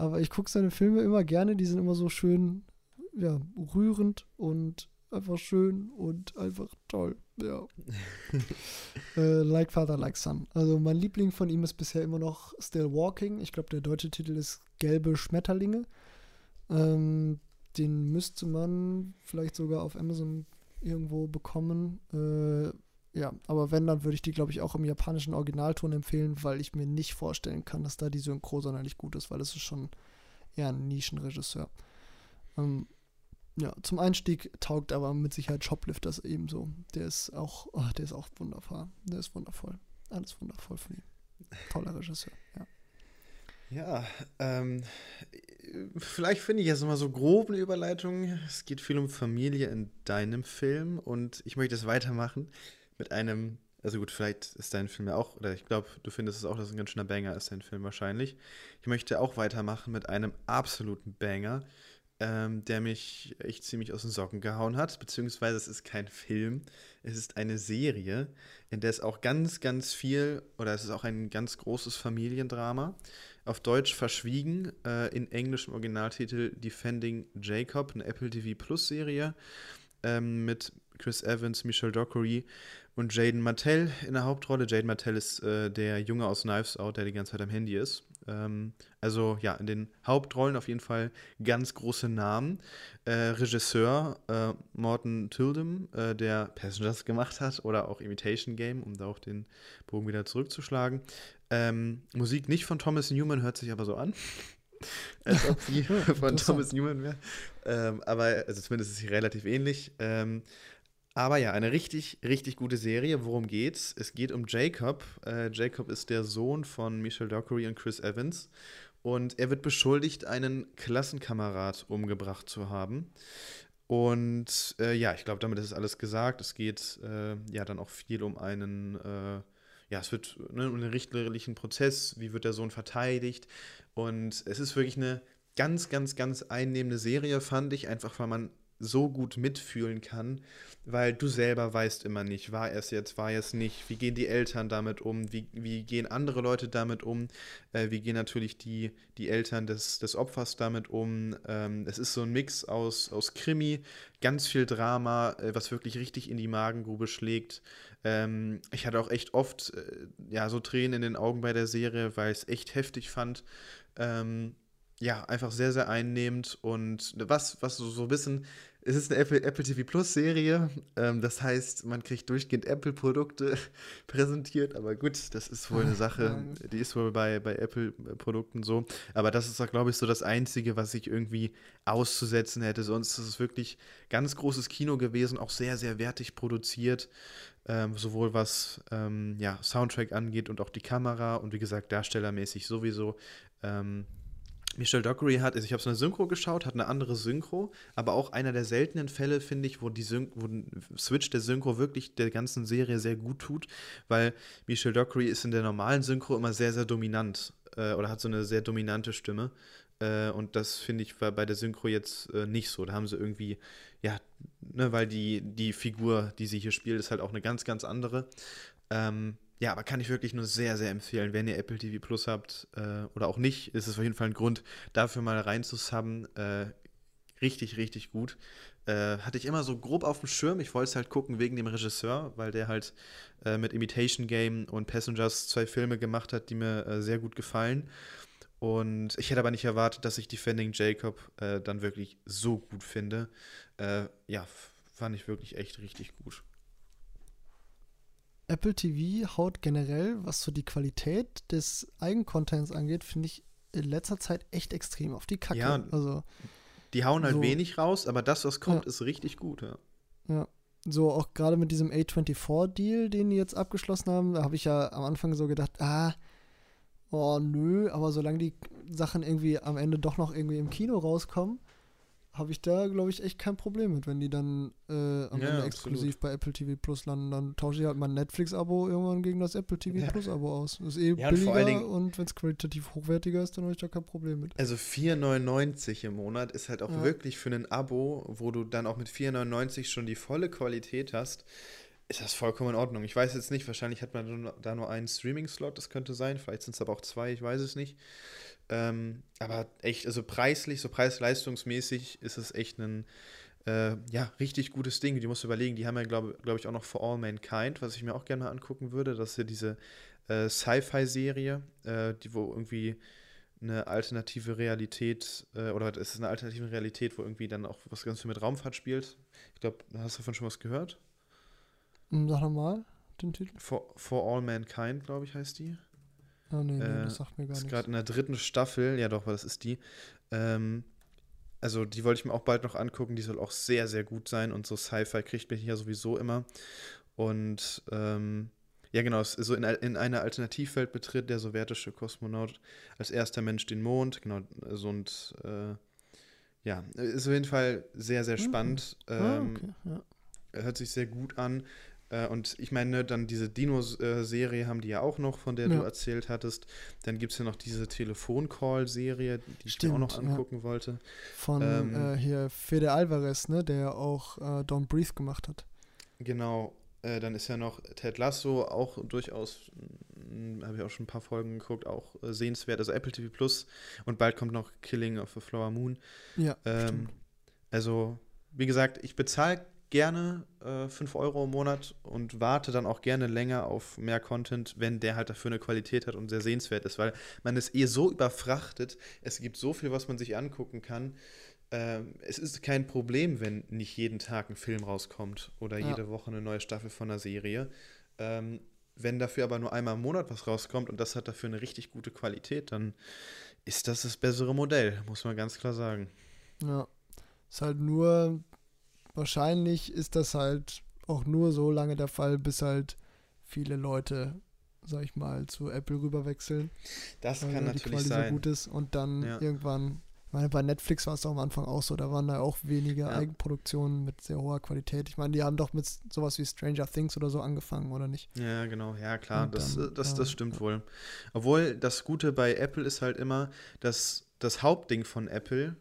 Aber ich gucke seine Filme immer gerne, die sind immer so schön, ja, rührend und einfach schön und einfach toll. Ja. äh, like Father, Like Son. Also mein Liebling von ihm ist bisher immer noch Still Walking. Ich glaube, der deutsche Titel ist Gelbe Schmetterlinge. Ähm, den müsste man vielleicht sogar auf Amazon irgendwo bekommen. Äh, ja, aber wenn, dann würde ich die, glaube ich, auch im japanischen Originalton empfehlen, weil ich mir nicht vorstellen kann, dass da die Synchro sonderlich gut ist, weil es ist schon eher ein Nischenregisseur. Ähm, ja, zum Einstieg taugt aber mit Sicherheit Shoplifters ebenso. Der ist auch, oh, der ist auch wundervoll. Der ist wundervoll. Alles wundervoll von ihm. Toller Regisseur, ja. Ja, ähm, vielleicht finde ich jetzt mal so grob eine Überleitung. Es geht viel um Familie in deinem Film und ich möchte es weitermachen mit einem, also gut, vielleicht ist dein Film ja auch, oder ich glaube, du findest es auch, dass es ein ganz schöner Banger ist, dein Film wahrscheinlich. Ich möchte auch weitermachen mit einem absoluten Banger, ähm, der mich echt ziemlich aus den Socken gehauen hat, beziehungsweise es ist kein Film, es ist eine Serie, in der es auch ganz, ganz viel, oder es ist auch ein ganz großes Familiendrama, auf Deutsch verschwiegen, äh, in englischem Originaltitel Defending Jacob, eine Apple TV Plus Serie ähm, mit Chris Evans, Michelle Dockery und Jaden Martell in der Hauptrolle. Jaden Martell ist äh, der Junge aus Knives Out, der die ganze Zeit am Handy ist. Ähm, also ja, in den Hauptrollen auf jeden Fall ganz große Namen. Äh, Regisseur äh, Morton Tildum, äh, der Passengers gemacht hat oder auch Imitation Game, um da auch den Bogen wieder zurückzuschlagen. Ähm, Musik nicht von Thomas Newman, hört sich aber so an. Als ob sie von Thomas Newman wäre. Ähm, aber also zumindest ist sie relativ ähnlich. Ähm, aber ja, eine richtig, richtig gute Serie. Worum geht's? Es geht um Jacob. Äh, Jacob ist der Sohn von Michelle Dockery und Chris Evans. Und er wird beschuldigt, einen Klassenkamerad umgebracht zu haben. Und äh, ja, ich glaube, damit ist alles gesagt. Es geht äh, ja dann auch viel um einen, äh, ja, es wird ne, um den richterlichen Prozess. Wie wird der Sohn verteidigt? Und es ist wirklich eine ganz, ganz, ganz einnehmende Serie, fand ich, einfach weil man so gut mitfühlen kann, weil du selber weißt immer nicht, war es jetzt, war es nicht, wie gehen die Eltern damit um, wie, wie gehen andere Leute damit um, äh, wie gehen natürlich die, die Eltern des, des Opfers damit um. Ähm, es ist so ein Mix aus, aus Krimi, ganz viel Drama, äh, was wirklich richtig in die Magengrube schlägt. Ähm, ich hatte auch echt oft äh, ja, so Tränen in den Augen bei der Serie, weil ich es echt heftig fand. Ähm, ja, einfach sehr, sehr einnehmend und was, was so, so ein bisschen es ist eine Apple, Apple TV Plus Serie. Ähm, das heißt, man kriegt durchgehend Apple-Produkte präsentiert. Aber gut, das ist wohl eine Sache, die ist wohl bei, bei Apple-Produkten so. Aber das ist glaube ich, so das Einzige, was ich irgendwie auszusetzen hätte. Sonst ist es wirklich ganz großes Kino gewesen, auch sehr, sehr wertig produziert. Ähm, sowohl was ähm, ja, Soundtrack angeht und auch die Kamera und wie gesagt, darstellermäßig sowieso. Ähm, Michelle Dockery hat, also ich habe so eine Synchro geschaut, hat eine andere Synchro, aber auch einer der seltenen Fälle, finde ich, wo, die Syn wo ein Switch der Synchro wirklich der ganzen Serie sehr gut tut, weil Michelle Dockery ist in der normalen Synchro immer sehr, sehr dominant äh, oder hat so eine sehr dominante Stimme. Äh, und das finde ich bei der Synchro jetzt äh, nicht so. Da haben sie irgendwie, ja, ne, weil die, die Figur, die sie hier spielt, ist halt auch eine ganz, ganz andere. Ähm, ja, aber kann ich wirklich nur sehr, sehr empfehlen. Wenn ihr Apple TV Plus habt äh, oder auch nicht, ist es auf jeden Fall ein Grund, dafür mal reinzusubben. Äh, richtig, richtig gut. Äh, hatte ich immer so grob auf dem Schirm. Ich wollte es halt gucken wegen dem Regisseur, weil der halt äh, mit Imitation Game und Passengers zwei Filme gemacht hat, die mir äh, sehr gut gefallen. Und ich hätte aber nicht erwartet, dass ich Defending Jacob äh, dann wirklich so gut finde. ja, fand ich wirklich echt richtig gut. Apple TV haut generell, was so die Qualität des Eigencontents angeht, finde ich in letzter Zeit echt extrem auf die Kacke. Ja, also, die hauen halt so, wenig raus, aber das, was kommt, ja. ist richtig gut, ja. Ja. So auch gerade mit diesem A24-Deal, den die jetzt abgeschlossen haben, da habe ich ja am Anfang so gedacht, ah, oh nö, aber solange die Sachen irgendwie am Ende doch noch irgendwie im Kino rauskommen, habe ich da, glaube ich, echt kein Problem mit. Wenn die dann äh, am ja, Ende exklusiv absolut. bei Apple TV Plus landen, dann tausche ich halt mein Netflix-Abo irgendwann gegen das Apple TV ja. Plus-Abo aus. Das ist eh ja, billiger und, und wenn es qualitativ hochwertiger ist, dann habe ich da kein Problem mit. Also 4,99 im Monat ist halt auch wirklich für ein Abo, wo du dann auch mit 4,99 schon die volle Qualität hast, ist das vollkommen in Ordnung. Ich weiß jetzt nicht, wahrscheinlich hat man da nur einen Streaming-Slot, das könnte sein. Vielleicht sind es aber auch zwei, ich weiß es nicht. Ähm, aber echt, also preislich, so preis-leistungsmäßig ist es echt ein äh, ja, richtig gutes Ding. Die musst du überlegen, die haben ja, glaube glaub ich, auch noch For All Mankind, was ich mir auch gerne mal angucken würde. Das ist ja diese äh, Sci-Fi-Serie, äh, die wo irgendwie eine alternative Realität, äh, oder es ist eine alternative Realität, wo irgendwie dann auch was ganz viel mit Raumfahrt spielt. Ich glaube, hast du davon schon was gehört? Sag nochmal den Titel. For, For All Mankind, glaube ich, heißt die. Oh nee, nee äh, das sagt mir gar nichts. Ist gerade in der dritten Staffel, ja doch, aber das ist die. Ähm, also die wollte ich mir auch bald noch angucken, die soll auch sehr, sehr gut sein und so Sci-Fi kriegt mich ja sowieso immer. Und ähm, ja, genau, so in, in eine Alternativwelt betritt der sowjetische Kosmonaut als erster Mensch den Mond, genau, so und äh, ja, ist auf jeden Fall sehr, sehr hm. spannend. Mhm. Ähm, okay, ja. Hört sich sehr gut an. Äh, und ich meine, dann diese Dino-Serie haben die ja auch noch, von der ja. du erzählt hattest. Dann gibt es ja noch diese Telefon-Call-Serie, die Stimmt, ich mir auch noch angucken ja. wollte. Von ähm, äh, hier Fede Alvarez, ne, der auch äh, Don't Breathe gemacht hat. Genau. Äh, dann ist ja noch Ted Lasso, auch durchaus, hm, habe ich auch schon ein paar Folgen geguckt, auch äh, sehenswert. Also Apple TV Plus. Und bald kommt noch Killing of a Flower Moon. Ja. Ähm, also, wie gesagt, ich bezahle gerne äh, 5 Euro im Monat und warte dann auch gerne länger auf mehr Content, wenn der halt dafür eine Qualität hat und sehr sehenswert ist, weil man ist eh so überfrachtet. Es gibt so viel, was man sich angucken kann. Ähm, es ist kein Problem, wenn nicht jeden Tag ein Film rauskommt oder ja. jede Woche eine neue Staffel von einer Serie. Ähm, wenn dafür aber nur einmal im Monat was rauskommt und das hat dafür eine richtig gute Qualität, dann ist das das bessere Modell, muss man ganz klar sagen. Ja, ist halt nur wahrscheinlich ist das halt auch nur so lange der Fall, bis halt viele Leute, sag ich mal, zu Apple rüberwechseln. Das kann natürlich die Quali sein. so gut ist und dann ja. irgendwann ich meine, bei Netflix war es doch am Anfang auch so, da waren da auch wenige ja. Eigenproduktionen mit sehr hoher Qualität. Ich meine, die haben doch mit sowas wie Stranger Things oder so angefangen, oder nicht? Ja, genau, ja klar, das, dann, das, das stimmt ja. wohl. Obwohl das Gute bei Apple ist halt immer, dass das Hauptding von Apple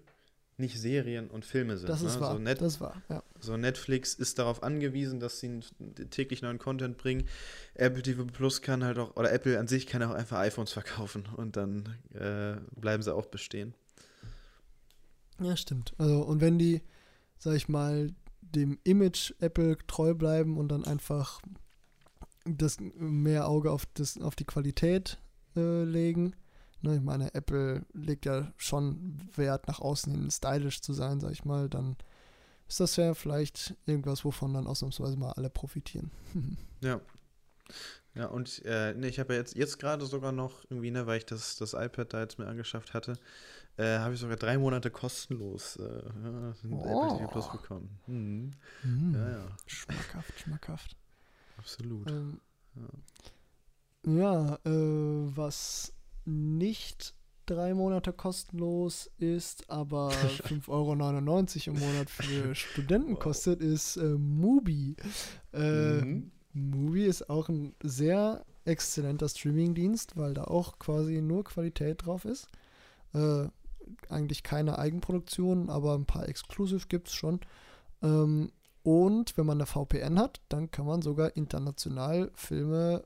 nicht Serien und Filme sind. Das ist ne? wahr. So, Net das war, ja. so Netflix ist darauf angewiesen, dass sie täglich neuen Content bringen. Apple TV Plus kann halt auch, oder Apple an sich kann auch einfach iPhones verkaufen und dann äh, bleiben sie auch bestehen. Ja, stimmt. Also, und wenn die, sag ich mal, dem Image Apple treu bleiben und dann einfach das mehr Auge auf, das, auf die Qualität äh, legen, Ne, ich meine, Apple legt ja schon Wert nach außen hin, stylisch zu sein, sag ich mal, dann ist das ja vielleicht irgendwas, wovon dann ausnahmsweise mal alle profitieren. ja. Ja, und äh, ne, ich habe ja jetzt, jetzt gerade sogar noch irgendwie, ne, weil ich das, das iPad da jetzt mir angeschafft hatte, äh, habe ich sogar drei Monate kostenlos äh, oh. Apple TV Plus bekommen. Mhm. Mhm. Ja, ja. Schmackhaft, schmackhaft. Absolut. Ähm, ja, ja äh, was nicht drei Monate kostenlos ist, aber 5,99 Euro im Monat für Studenten wow. kostet, ist äh, Mubi. Äh, mhm. Mubi ist auch ein sehr exzellenter Streamingdienst, weil da auch quasi nur Qualität drauf ist. Äh, eigentlich keine Eigenproduktion, aber ein paar Exclusive gibt es schon. Ähm, und wenn man eine VPN hat, dann kann man sogar international Filme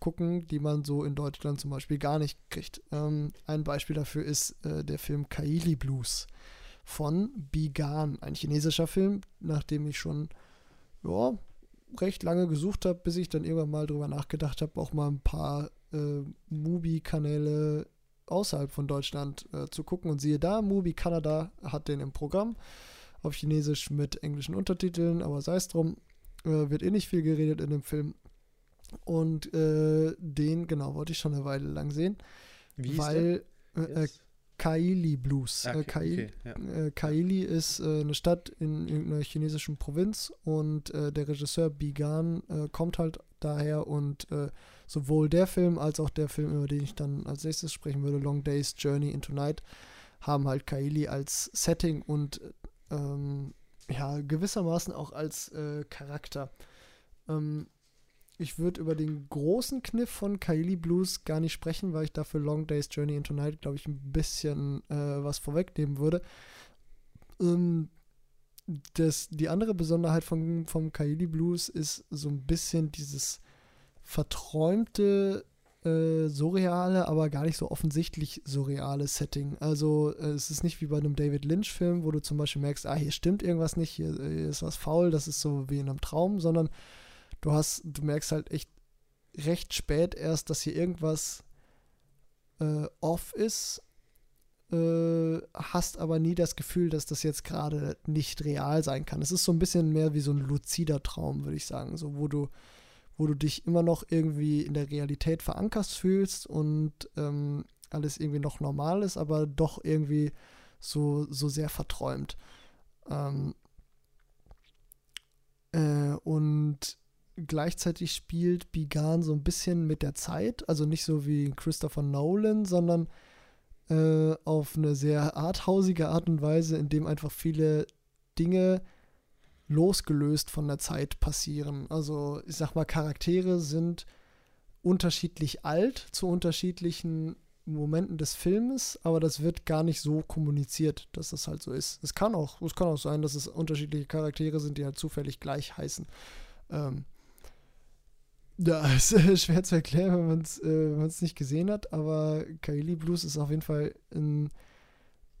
gucken, die man so in Deutschland zum Beispiel gar nicht kriegt. Ähm, ein Beispiel dafür ist äh, der Film Kaili Blues von Bigan, ein chinesischer Film, nachdem ich schon ja, recht lange gesucht habe, bis ich dann irgendwann mal drüber nachgedacht habe, auch mal ein paar äh, Mubi-Kanäle außerhalb von Deutschland äh, zu gucken. Und siehe da, Mubi Kanada hat den im Programm auf Chinesisch mit englischen Untertiteln, aber sei es drum, äh, wird eh nicht viel geredet in dem Film. Und äh, den, genau, wollte ich schon eine Weile lang sehen. Wie weil äh, yes. Kaili Blues. Ah, okay, Kaili, okay, ja. äh, Kaili ist äh, eine Stadt in irgendeiner chinesischen Provinz und äh, der Regisseur Bigan äh, kommt halt daher und äh, sowohl der Film als auch der Film, über den ich dann als nächstes sprechen würde, Long Days Journey into Night, haben halt Kaili als Setting und ähm, ja, gewissermaßen auch als Charakter. Ähm, ich würde über den großen Kniff von Kylie Blues gar nicht sprechen, weil ich dafür Long Days Journey into Night, glaube ich, ein bisschen äh, was vorwegnehmen würde. Ähm, das, die andere Besonderheit vom, vom Kaili Blues ist so ein bisschen dieses verträumte, äh, surreale, aber gar nicht so offensichtlich surreale Setting. Also äh, es ist nicht wie bei einem David Lynch-Film, wo du zum Beispiel merkst, ah, hier stimmt irgendwas nicht, hier, hier ist was faul, das ist so wie in einem Traum, sondern du hast, du merkst halt echt recht spät erst, dass hier irgendwas äh, off ist äh, hast aber nie das Gefühl, dass das jetzt gerade nicht real sein kann. Es ist so ein bisschen mehr wie so ein luzider Traum, würde ich sagen, so wo du, wo du dich immer noch irgendwie in der Realität verankerst fühlst und ähm, alles irgendwie noch normal ist, aber doch irgendwie so, so sehr verträumt. Ähm, äh, und gleichzeitig spielt Bigan so ein bisschen mit der Zeit, also nicht so wie Christopher Nolan, sondern äh, auf eine sehr arthausige Art und Weise, in dem einfach viele Dinge losgelöst von der Zeit passieren. Also ich sag mal, Charaktere sind unterschiedlich alt zu unterschiedlichen Momenten des Filmes, aber das wird gar nicht so kommuniziert, dass das halt so ist. Es kann auch, es kann auch sein, dass es unterschiedliche Charaktere sind, die halt zufällig gleich heißen. Ähm, ja, ist äh, schwer zu erklären, wenn man es äh, nicht gesehen hat, aber Kaili Blues ist auf jeden Fall ein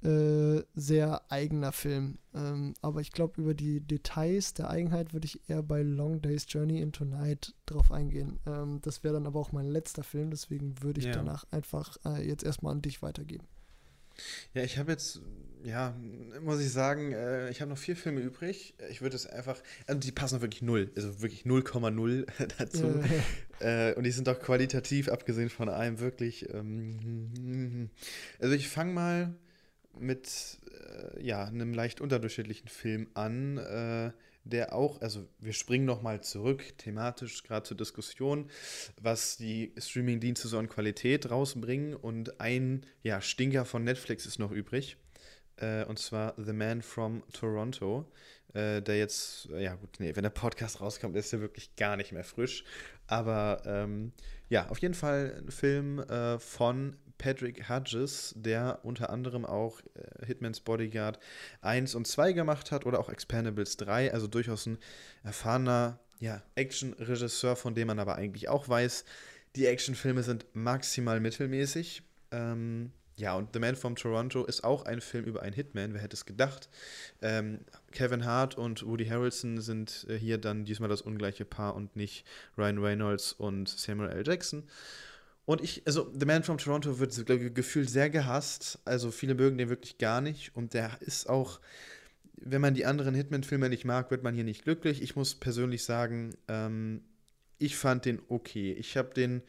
äh, sehr eigener Film. Ähm, aber ich glaube, über die Details der Eigenheit würde ich eher bei Long Day's Journey into Night drauf eingehen. Ähm, das wäre dann aber auch mein letzter Film, deswegen würde ich ja. danach einfach äh, jetzt erstmal an dich weitergeben. Ja, ich habe jetzt, ja, muss ich sagen, äh, ich habe noch vier Filme übrig. Ich würde es einfach, also die passen wirklich null, also wirklich 0,0 dazu. Äh, und die sind auch qualitativ, abgesehen von einem, wirklich. Ähm, also ich fange mal mit, äh, ja, einem leicht unterdurchschnittlichen Film an. Äh, der auch, also wir springen nochmal zurück, thematisch gerade zur Diskussion, was die Streaming-Dienste so an Qualität rausbringen. Und ein ja, Stinker von Netflix ist noch übrig. Äh, und zwar The Man from Toronto. Äh, der jetzt, ja gut, nee, wenn der Podcast rauskommt, ist er wirklich gar nicht mehr frisch. Aber ähm, ja, auf jeden Fall ein Film äh, von Patrick Hudges, der unter anderem auch äh, Hitman's Bodyguard 1 und 2 gemacht hat oder auch Expendables 3, also durchaus ein erfahrener ja, Action-Regisseur, von dem man aber eigentlich auch weiß, die Actionfilme sind maximal mittelmäßig. Ähm, ja, und The Man from Toronto ist auch ein Film über einen Hitman, wer hätte es gedacht. Ähm, Kevin Hart und Woody Harrelson sind äh, hier dann diesmal das ungleiche Paar und nicht Ryan Reynolds und Samuel L. Jackson. Und ich, also The Man from Toronto wird gefühlt sehr gehasst. Also viele mögen den wirklich gar nicht. Und der ist auch, wenn man die anderen Hitman-Filme nicht mag, wird man hier nicht glücklich. Ich muss persönlich sagen, ähm, ich fand den okay. Ich habe den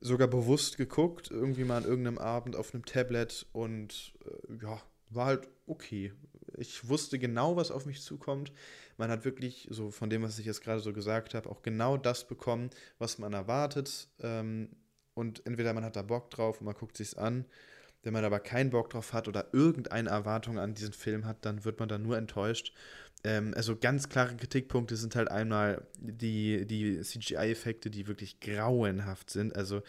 sogar bewusst geguckt, irgendwie mal an irgendeinem Abend auf einem Tablet und äh, ja, war halt okay. Ich wusste genau, was auf mich zukommt. Man hat wirklich, so von dem, was ich jetzt gerade so gesagt habe, auch genau das bekommen, was man erwartet. Ähm, und entweder man hat da Bock drauf und man guckt sich's an. Wenn man aber keinen Bock drauf hat oder irgendeine Erwartung an diesen Film hat, dann wird man da nur enttäuscht. Ähm, also ganz klare Kritikpunkte sind halt einmal die, die CGI-Effekte, die wirklich grauenhaft sind. Also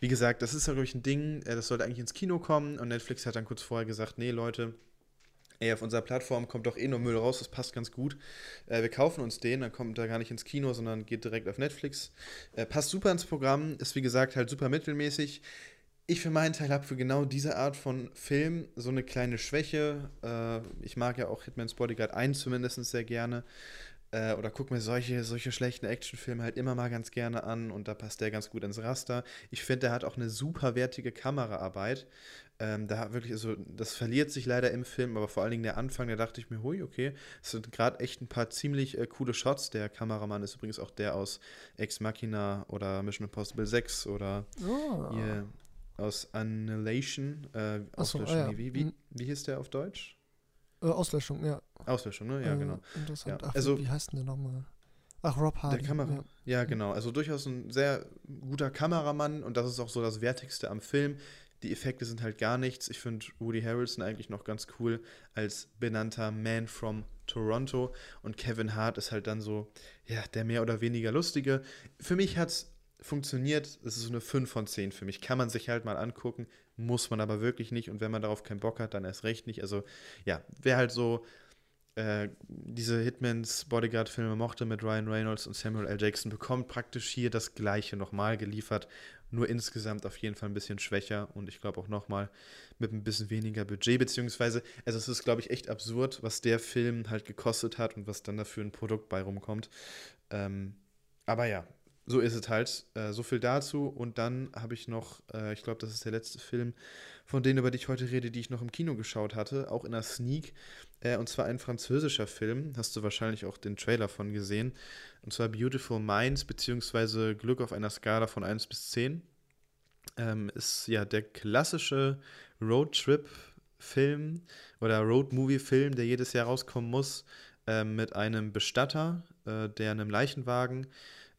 wie gesagt, das ist ja, glaube ich, ein Ding, äh, das sollte eigentlich ins Kino kommen und Netflix hat dann kurz vorher gesagt, nee Leute, ey, auf unserer Plattform kommt doch eh nur Müll raus, das passt ganz gut. Äh, wir kaufen uns den, dann kommt er gar nicht ins Kino, sondern geht direkt auf Netflix. Äh, passt super ins Programm, ist wie gesagt halt super mittelmäßig. Ich für meinen Teil habe für genau diese Art von Film so eine kleine Schwäche. Äh, ich mag ja auch Hitman's Bodyguard 1 zumindest sehr gerne. Äh, oder gucke mir solche, solche schlechten Actionfilme halt immer mal ganz gerne an und da passt der ganz gut ins Raster. Ich finde, der hat auch eine super wertige Kameraarbeit. Ähm, da wirklich, also das verliert sich leider im Film, aber vor allen Dingen der Anfang, da dachte ich mir, hui, okay, es sind gerade echt ein paar ziemlich äh, coole Shots. Der Kameramann ist übrigens auch der aus Ex Machina oder Mission Impossible 6 oder oh. hier aus Annihilation. Äh, Achso, ah, ja. wie, wie, hm. wie hieß der auf Deutsch? Äh, Auslöschung, ja. Auslöschung, ne? Ja, äh, genau. Interessant. Ja. Ach, also, wie heißt denn der nochmal? Ach, Rob Hardy. Der Kamera ja. ja. genau. Also durchaus ein sehr guter Kameramann und das ist auch so das Wertigste am Film. Die Effekte sind halt gar nichts. Ich finde Woody Harrelson eigentlich noch ganz cool als benannter Man from Toronto. Und Kevin Hart ist halt dann so, ja, der mehr oder weniger lustige. Für mich hat es funktioniert. Es ist eine 5 von 10 für mich. Kann man sich halt mal angucken, muss man aber wirklich nicht. Und wenn man darauf keinen Bock hat, dann erst recht nicht. Also, ja, wäre halt so äh, diese Hitmans Bodyguard-Filme mochte mit Ryan Reynolds und Samuel L. Jackson, bekommt praktisch hier das gleiche nochmal geliefert, nur insgesamt auf jeden Fall ein bisschen schwächer und ich glaube auch nochmal mit ein bisschen weniger Budget, beziehungsweise, also es ist, glaube ich, echt absurd, was der Film halt gekostet hat und was dann dafür ein Produkt bei rumkommt. Ähm, aber ja, so ist es halt. Äh, so viel dazu. Und dann habe ich noch, äh, ich glaube, das ist der letzte Film von denen, über die ich heute rede, die ich noch im Kino geschaut hatte, auch in einer Sneak. Äh, und zwar ein französischer Film. Hast du wahrscheinlich auch den Trailer von gesehen. Und zwar Beautiful Minds, beziehungsweise Glück auf einer Skala von 1 bis 10. Ähm, ist ja der klassische Roadtrip-Film oder Road-Movie-Film, der jedes Jahr rauskommen muss, äh, mit einem Bestatter, äh, der einem Leichenwagen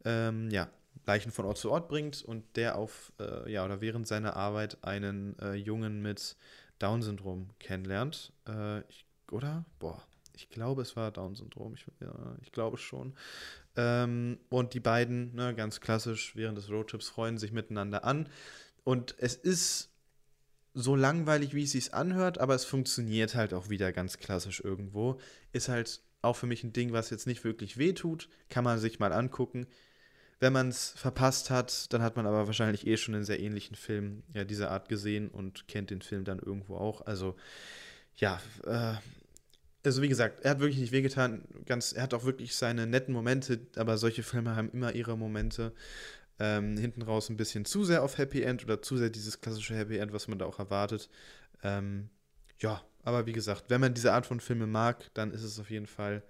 ähm, ja, Leichen von Ort zu Ort bringt und der auf, äh, ja, oder während seiner Arbeit einen äh, Jungen mit Down-Syndrom kennenlernt. Äh, ich, oder? Boah, ich glaube, es war Down-Syndrom. Ich, ja, ich glaube schon. Ähm, und die beiden, ne, ganz klassisch, während des Roadtrips freuen sich miteinander an. Und es ist so langweilig, wie es sich anhört, aber es funktioniert halt auch wieder ganz klassisch irgendwo. Ist halt auch für mich ein Ding, was jetzt nicht wirklich wehtut. Kann man sich mal angucken. Wenn man es verpasst hat, dann hat man aber wahrscheinlich eh schon einen sehr ähnlichen Film ja, dieser Art gesehen und kennt den Film dann irgendwo auch. Also, ja, äh, also wie gesagt, er hat wirklich nicht wehgetan. Ganz, er hat auch wirklich seine netten Momente, aber solche Filme haben immer ihre Momente. Ähm, hinten raus ein bisschen zu sehr auf Happy End oder zu sehr dieses klassische Happy End, was man da auch erwartet. Ähm, ja, aber wie gesagt, wenn man diese Art von Filme mag, dann ist es auf jeden Fall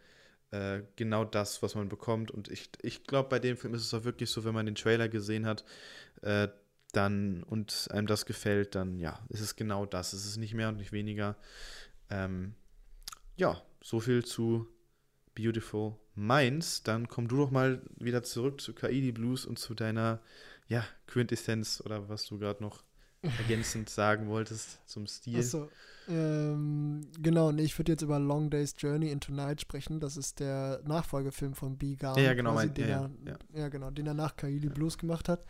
äh, genau das, was man bekommt. Und ich, ich glaube, bei dem Film ist es auch wirklich so, wenn man den Trailer gesehen hat, äh, dann und einem das gefällt, dann ja, ist es genau das. Es ist nicht mehr und nicht weniger. Ähm, ja, so viel zu Beautiful Minds. Dann komm du doch mal wieder zurück zu Kaidi Blues und zu deiner ja, Quintessenz oder was du gerade noch ergänzend sagen wolltest zum Stil. Achso, ähm, genau, und ich würde jetzt über Long Day's Journey into Night sprechen. Das ist der Nachfolgefilm von B. Garn. Ja, genau, quasi, mein, den ja, er, ja. ja, genau, den er nach Kaili Blues gemacht hat.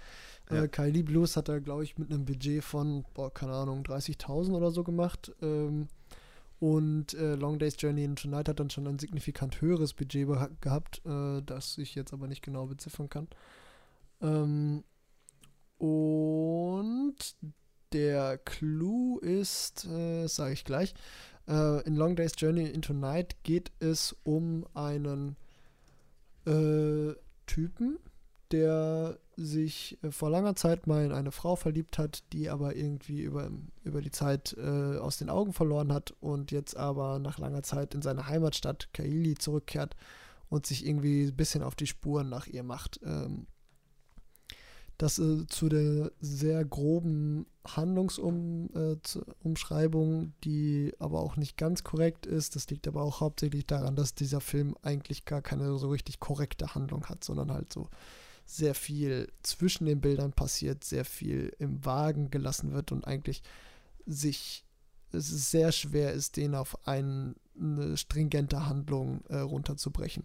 Ja. Äh, Kaili Blues hat er, glaube ich, mit einem Budget von, boah, keine Ahnung, 30.000 oder so gemacht. Ähm, und äh, Long Day's Journey into Night hat dann schon ein signifikant höheres Budget gehabt, äh, das ich jetzt aber nicht genau beziffern kann. Ähm, und der Clou ist, äh, sage ich gleich, äh, in Long Day's Journey into Night geht es um einen äh, Typen, der sich äh, vor langer Zeit mal in eine Frau verliebt hat, die aber irgendwie über, über die Zeit äh, aus den Augen verloren hat und jetzt aber nach langer Zeit in seine Heimatstadt Kaili zurückkehrt und sich irgendwie ein bisschen auf die Spuren nach ihr macht. Ähm, das äh, zu der sehr groben Handlungsumschreibung, äh, die aber auch nicht ganz korrekt ist. Das liegt aber auch hauptsächlich daran, dass dieser Film eigentlich gar keine so richtig korrekte Handlung hat, sondern halt so sehr viel zwischen den Bildern passiert, sehr viel im Wagen gelassen wird und eigentlich sich es sehr schwer ist, den auf ein, eine stringente Handlung äh, runterzubrechen.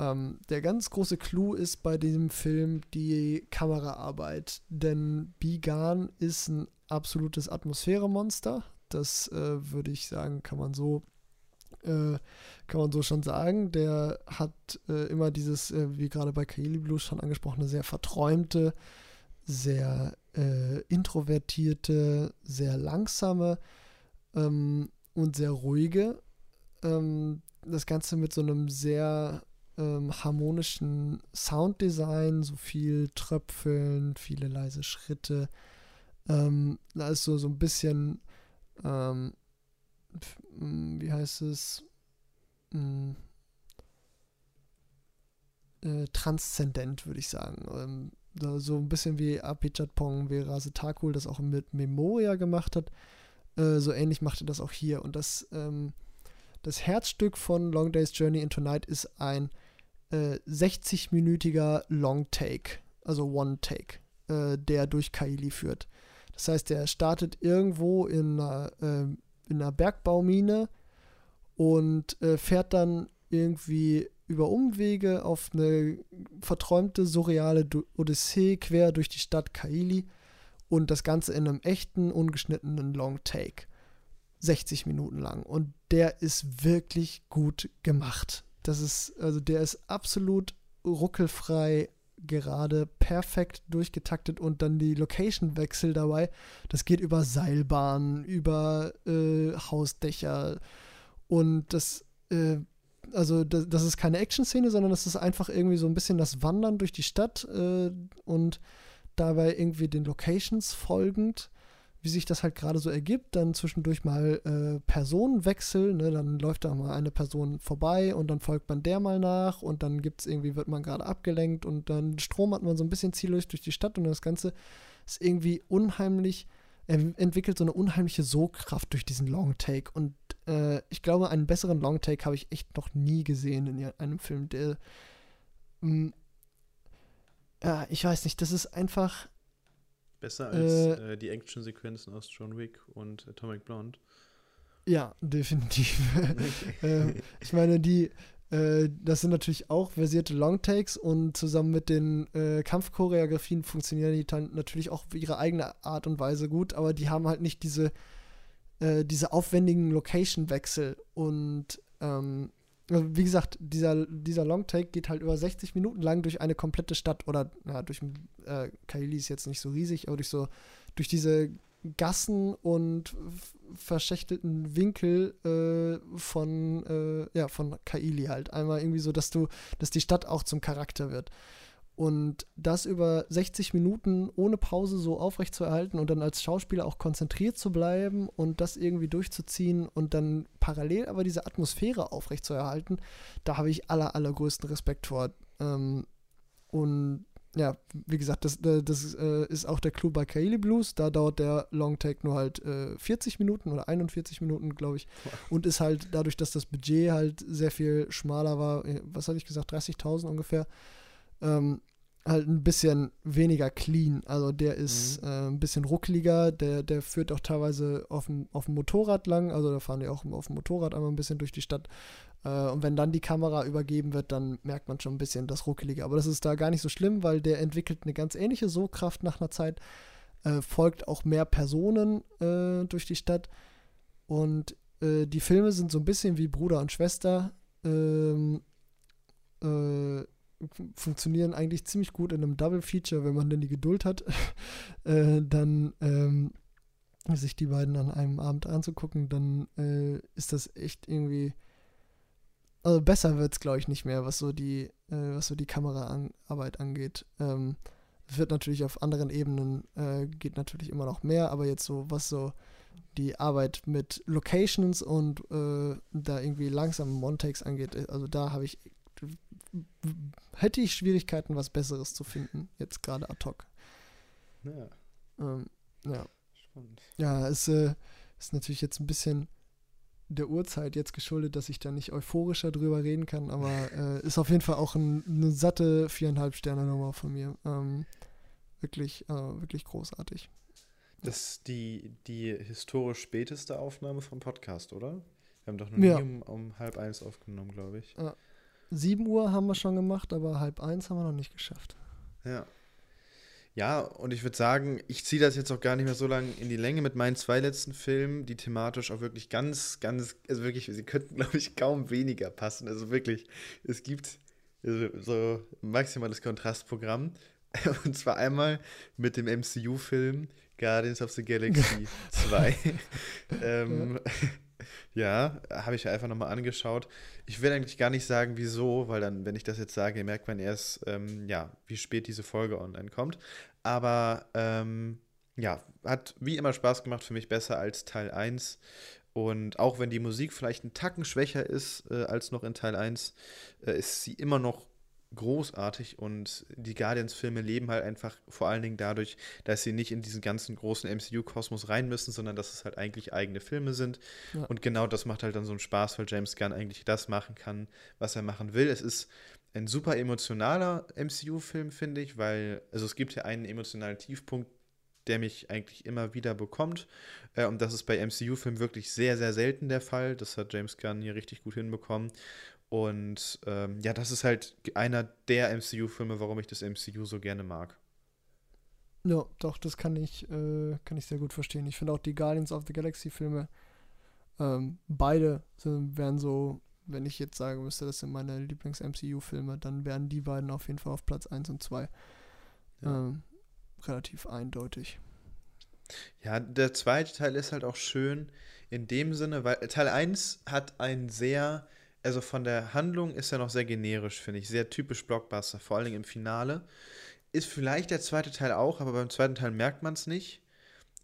Ähm, der ganz große Clou ist bei diesem Film die Kameraarbeit, denn Bigan ist ein absolutes Atmosphäremonster. Das äh, würde ich sagen, kann man so äh, kann man so schon sagen. Der hat äh, immer dieses, äh, wie gerade bei Kaili Blues schon angesprochene, sehr verträumte, sehr äh, introvertierte, sehr langsame ähm, und sehr ruhige. Ähm, das Ganze mit so einem sehr ähm, harmonischen Sounddesign, so viel Tröpfeln, viele leise Schritte. Ähm, da ist so, so ein bisschen, ähm, wie heißt es, hm, äh, transzendent, würde ich sagen. Ähm, so ein bisschen wie Apichatpong, wie Rasetakul das auch mit Memoria gemacht hat. Äh, so ähnlich macht er das auch hier. Und das, ähm, das Herzstück von Long Day's Journey into Night ist ein äh, 60-minütiger Long Take, also One Take, äh, der durch Kaili führt. Das heißt, der startet irgendwo in einer, äh, in einer Bergbaumine und äh, fährt dann irgendwie über Umwege auf eine verträumte, surreale Odyssee quer durch die Stadt Kaili und das Ganze in einem echten, ungeschnittenen Long Take. 60 Minuten lang. Und der ist wirklich gut gemacht. Das ist, also der ist absolut ruckelfrei, gerade perfekt durchgetaktet und dann die Location-Wechsel dabei. Das geht über Seilbahnen, über äh, Hausdächer und das, äh, also das, das, ist keine Action-Szene, sondern das ist einfach irgendwie so ein bisschen das Wandern durch die Stadt äh, und dabei irgendwie den Locations folgend wie sich das halt gerade so ergibt, dann zwischendurch mal äh, Personenwechsel, ne? dann läuft da mal eine Person vorbei und dann folgt man der mal nach und dann gibt's irgendwie, wird man gerade abgelenkt und dann Strom hat man so ein bisschen ziellos durch die Stadt und das Ganze ist irgendwie unheimlich, er entwickelt so eine unheimliche Sogkraft durch diesen Long Take und äh, ich glaube, einen besseren Long Take habe ich echt noch nie gesehen in einem Film, der mm, ja, ich weiß nicht, das ist einfach Besser als äh, äh, die Action-Sequenzen aus John Wick und Atomic Blonde. Ja, definitiv. äh, ich meine, die, äh, das sind natürlich auch versierte Longtakes und zusammen mit den äh, Kampfchoreografien funktionieren die dann natürlich auch auf ihre eigene Art und Weise gut, aber die haben halt nicht diese, äh, diese aufwendigen Location-Wechsel und ähm, also, wie gesagt, dieser, dieser Longtake geht halt über 60 Minuten lang durch eine komplette Stadt oder ja, durch äh, Kaili ist jetzt nicht so riesig, aber durch so durch diese Gassen und verschächtelten Winkel äh, von äh, ja von Kaili halt einmal irgendwie so, dass du, dass die Stadt auch zum Charakter wird. Und das über 60 Minuten ohne Pause so aufrecht zu erhalten und dann als Schauspieler auch konzentriert zu bleiben und das irgendwie durchzuziehen und dann parallel aber diese Atmosphäre aufrecht zu erhalten, da habe ich aller, allergrößten Respekt vor. Ähm, und ja, wie gesagt, das, äh, das äh, ist auch der Clou bei Kaili Blues. Da dauert der Long Take nur halt äh, 40 Minuten oder 41 Minuten, glaube ich. Und ist halt dadurch, dass das Budget halt sehr viel schmaler war, äh, was hatte ich gesagt, 30.000 ungefähr, ähm, halt ein bisschen weniger clean. Also der ist mhm. äh, ein bisschen ruckeliger, der, der führt auch teilweise auf dem, auf dem Motorrad lang, also da fahren die auch auf dem Motorrad einmal ein bisschen durch die Stadt. Äh, und wenn dann die Kamera übergeben wird, dann merkt man schon ein bisschen das Ruckelige. Aber das ist da gar nicht so schlimm, weil der entwickelt eine ganz ähnliche Sogkraft nach einer Zeit, äh, folgt auch mehr Personen äh, durch die Stadt. Und äh, die Filme sind so ein bisschen wie Bruder und Schwester. Ähm, äh, funktionieren eigentlich ziemlich gut in einem Double Feature, wenn man denn die Geduld hat, äh, dann ähm, sich die beiden an einem Abend anzugucken, dann äh, ist das echt irgendwie. Also besser wird es, glaube ich, nicht mehr, was so die, äh, was so die Kameraarbeit angeht. Ähm, wird natürlich auf anderen Ebenen, äh, geht natürlich immer noch mehr, aber jetzt so, was so die Arbeit mit Locations und äh, da irgendwie langsamen Montakes angeht, äh, also da habe ich hätte ich Schwierigkeiten, was Besseres zu finden, jetzt gerade ad hoc. Ja. Ähm, ja. Spannend. Ja, es äh, ist natürlich jetzt ein bisschen der Uhrzeit jetzt geschuldet, dass ich da nicht euphorischer drüber reden kann, aber äh, ist auf jeden Fall auch ein, eine satte viereinhalb Sterne Nummer von mir. Ähm, wirklich, äh, wirklich großartig. Das ist die, die historisch späteste Aufnahme vom Podcast, oder? Wir haben doch noch nie ja. um, um halb eins aufgenommen, glaube ich. Ja. 7 Uhr haben wir schon gemacht, aber halb eins haben wir noch nicht geschafft. Ja. Ja, und ich würde sagen, ich ziehe das jetzt auch gar nicht mehr so lange in die Länge mit meinen zwei letzten Filmen, die thematisch auch wirklich ganz, ganz, also wirklich, sie könnten, glaube ich, kaum weniger passen. Also wirklich, es gibt so maximales Kontrastprogramm. Und zwar einmal mit dem MCU-Film Guardians of the Galaxy 2. ähm, ja. Ja, habe ich einfach nochmal angeschaut. Ich will eigentlich gar nicht sagen, wieso, weil dann, wenn ich das jetzt sage, merkt man erst, ähm, ja, wie spät diese Folge online kommt. Aber ähm, ja, hat wie immer Spaß gemacht, für mich besser als Teil 1. Und auch wenn die Musik vielleicht einen Tacken schwächer ist äh, als noch in Teil 1, äh, ist sie immer noch großartig und die Guardians-Filme leben halt einfach vor allen Dingen dadurch, dass sie nicht in diesen ganzen großen MCU-Kosmos rein müssen, sondern dass es halt eigentlich eigene Filme sind. Ja. Und genau das macht halt dann so einen Spaß, weil James Gunn eigentlich das machen kann, was er machen will. Es ist ein super emotionaler MCU-Film, finde ich, weil, also es gibt ja einen emotionalen Tiefpunkt, der mich eigentlich immer wieder bekommt. Äh, und das ist bei MCU-Filmen wirklich sehr, sehr selten der Fall. Das hat James Gunn hier richtig gut hinbekommen. Und ähm, ja, das ist halt einer der MCU-Filme, warum ich das MCU so gerne mag. Ja, doch, das kann ich, äh, kann ich sehr gut verstehen. Ich finde auch die Guardians of the Galaxy-Filme Ähm, beide sind, wären so, wenn ich jetzt sagen müsste, das sind meine Lieblings-MCU-Filme, dann wären die beiden auf jeden Fall auf Platz 1 und 2. Ja. Ähm, relativ eindeutig. Ja, der zweite Teil ist halt auch schön in dem Sinne, weil Teil 1 hat ein sehr, also von der Handlung ist er noch sehr generisch, finde ich. Sehr typisch Blockbuster, vor allen Dingen im Finale. Ist vielleicht der zweite Teil auch, aber beim zweiten Teil merkt man es nicht.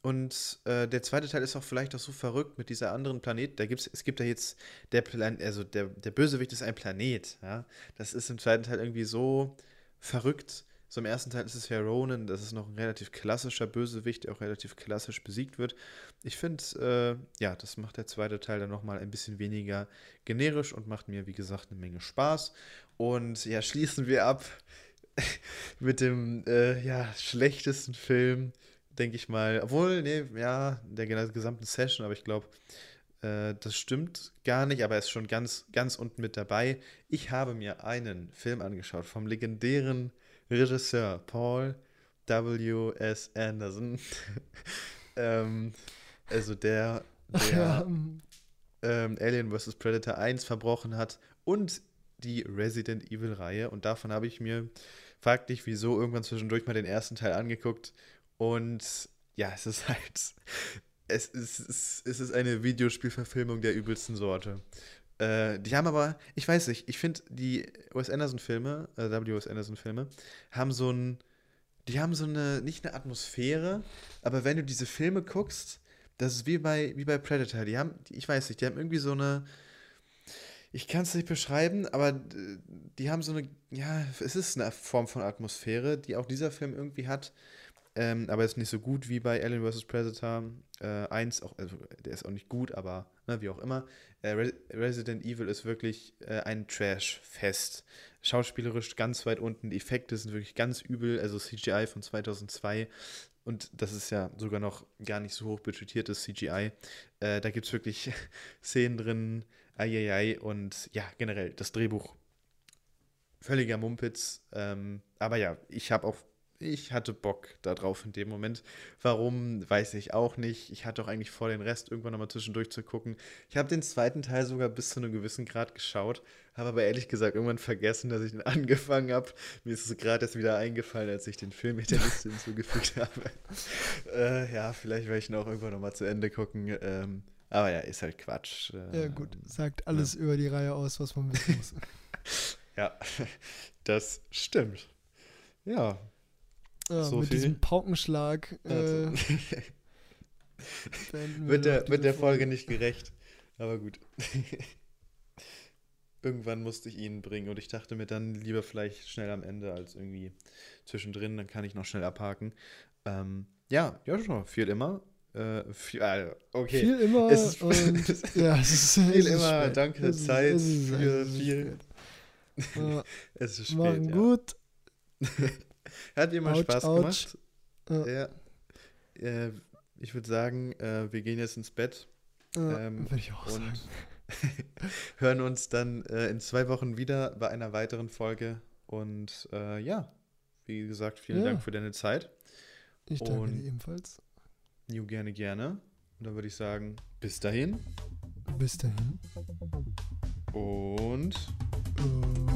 Und äh, der zweite Teil ist auch vielleicht auch so verrückt mit dieser anderen Planet. Da gibt's, es gibt ja jetzt der Plan, also der, der Bösewicht ist ein Planet. Ja? Das ist im zweiten Teil irgendwie so verrückt. So im ersten Teil ist es ja Ronan, das ist noch ein relativ klassischer Bösewicht, der auch relativ klassisch besiegt wird. Ich finde, äh, ja, das macht der zweite Teil dann nochmal ein bisschen weniger generisch und macht mir, wie gesagt, eine Menge Spaß. Und ja, schließen wir ab mit dem äh, ja, schlechtesten Film, denke ich mal. Obwohl, nee, ja, der gesamten Session, aber ich glaube, äh, das stimmt gar nicht, aber er ist schon ganz, ganz unten mit dabei. Ich habe mir einen Film angeschaut vom legendären Regisseur Paul W. S. Anderson. ähm, also der, der ähm, Alien vs. Predator 1 verbrochen hat und die Resident Evil-Reihe. Und davon habe ich mir, frag dich wieso, irgendwann zwischendurch mal den ersten Teil angeguckt. Und ja, es ist halt. Es ist, es ist eine Videospielverfilmung der übelsten Sorte. Äh, die haben aber, ich weiß nicht, ich finde die Wes Anderson-Filme, äh, W.S. Anderson-Filme, haben so ein, die haben so eine, nicht eine Atmosphäre, aber wenn du diese Filme guckst, das ist wie bei, wie bei Predator. Die haben, ich weiß nicht, die haben irgendwie so eine, ich kann es nicht beschreiben, aber die haben so eine, ja, es ist eine Form von Atmosphäre, die auch dieser Film irgendwie hat. Ähm, aber ist nicht so gut wie bei Alien vs. Predator äh, 1. Auch, also, der ist auch nicht gut, aber ne, wie auch immer. Äh, Re Resident Evil ist wirklich äh, ein Trash-Fest. Schauspielerisch ganz weit unten. Die Effekte sind wirklich ganz übel. Also CGI von 2002. Und das ist ja sogar noch gar nicht so hoch budgetiertes CGI. Äh, da gibt es wirklich Szenen drin. Eieiei. Und ja, generell das Drehbuch. Völliger Mumpitz. Ähm, aber ja, ich habe auch ich hatte Bock darauf in dem Moment. Warum, weiß ich auch nicht. Ich hatte auch eigentlich vor, den Rest irgendwann nochmal zwischendurch zu gucken. Ich habe den zweiten Teil sogar bis zu einem gewissen Grad geschaut, habe aber ehrlich gesagt irgendwann vergessen, dass ich ihn angefangen habe. Mir ist es gerade erst wieder eingefallen, als ich den Film mit der Liste hinzugefügt habe. äh, ja, vielleicht werde ich ihn auch irgendwann nochmal zu Ende gucken. Ähm, aber ja, ist halt Quatsch. Äh, ja, gut. Sagt alles ja. über die Reihe aus, was man wissen muss. ja, das stimmt. Ja, ja, so mit viel. diesem Paukenschlag äh, wird der, wird der Folge nicht gerecht. Aber gut. Irgendwann musste ich ihn bringen und ich dachte mir dann lieber vielleicht schnell am Ende als irgendwie zwischendrin, dann kann ich noch schnell abhaken. Ähm, ja, ja, schon, viel immer. Äh, viel, äh, okay. Viel immer. Es ist, und, ja, es ist, viel es ist immer. Spät. Danke, es Zeit ist, es ist, für viel. Es ist spät. Machen ja. gut. Hat dir mal Ouch, Spaß ouch. gemacht. Ja. Ja. Ich würde sagen, äh, wir gehen jetzt ins Bett Ja, Ähm, würde ich auch sagen. hören uns dann äh, in zwei Wochen wieder bei einer weiteren Folge. Und äh, ja, wie gesagt, vielen Ja. Dank für deine Zeit. Ich danke und- dir ebenfalls. Jo, gerne, gerne. Und dann würde ich sagen, bis dahin Bis dahin. und Und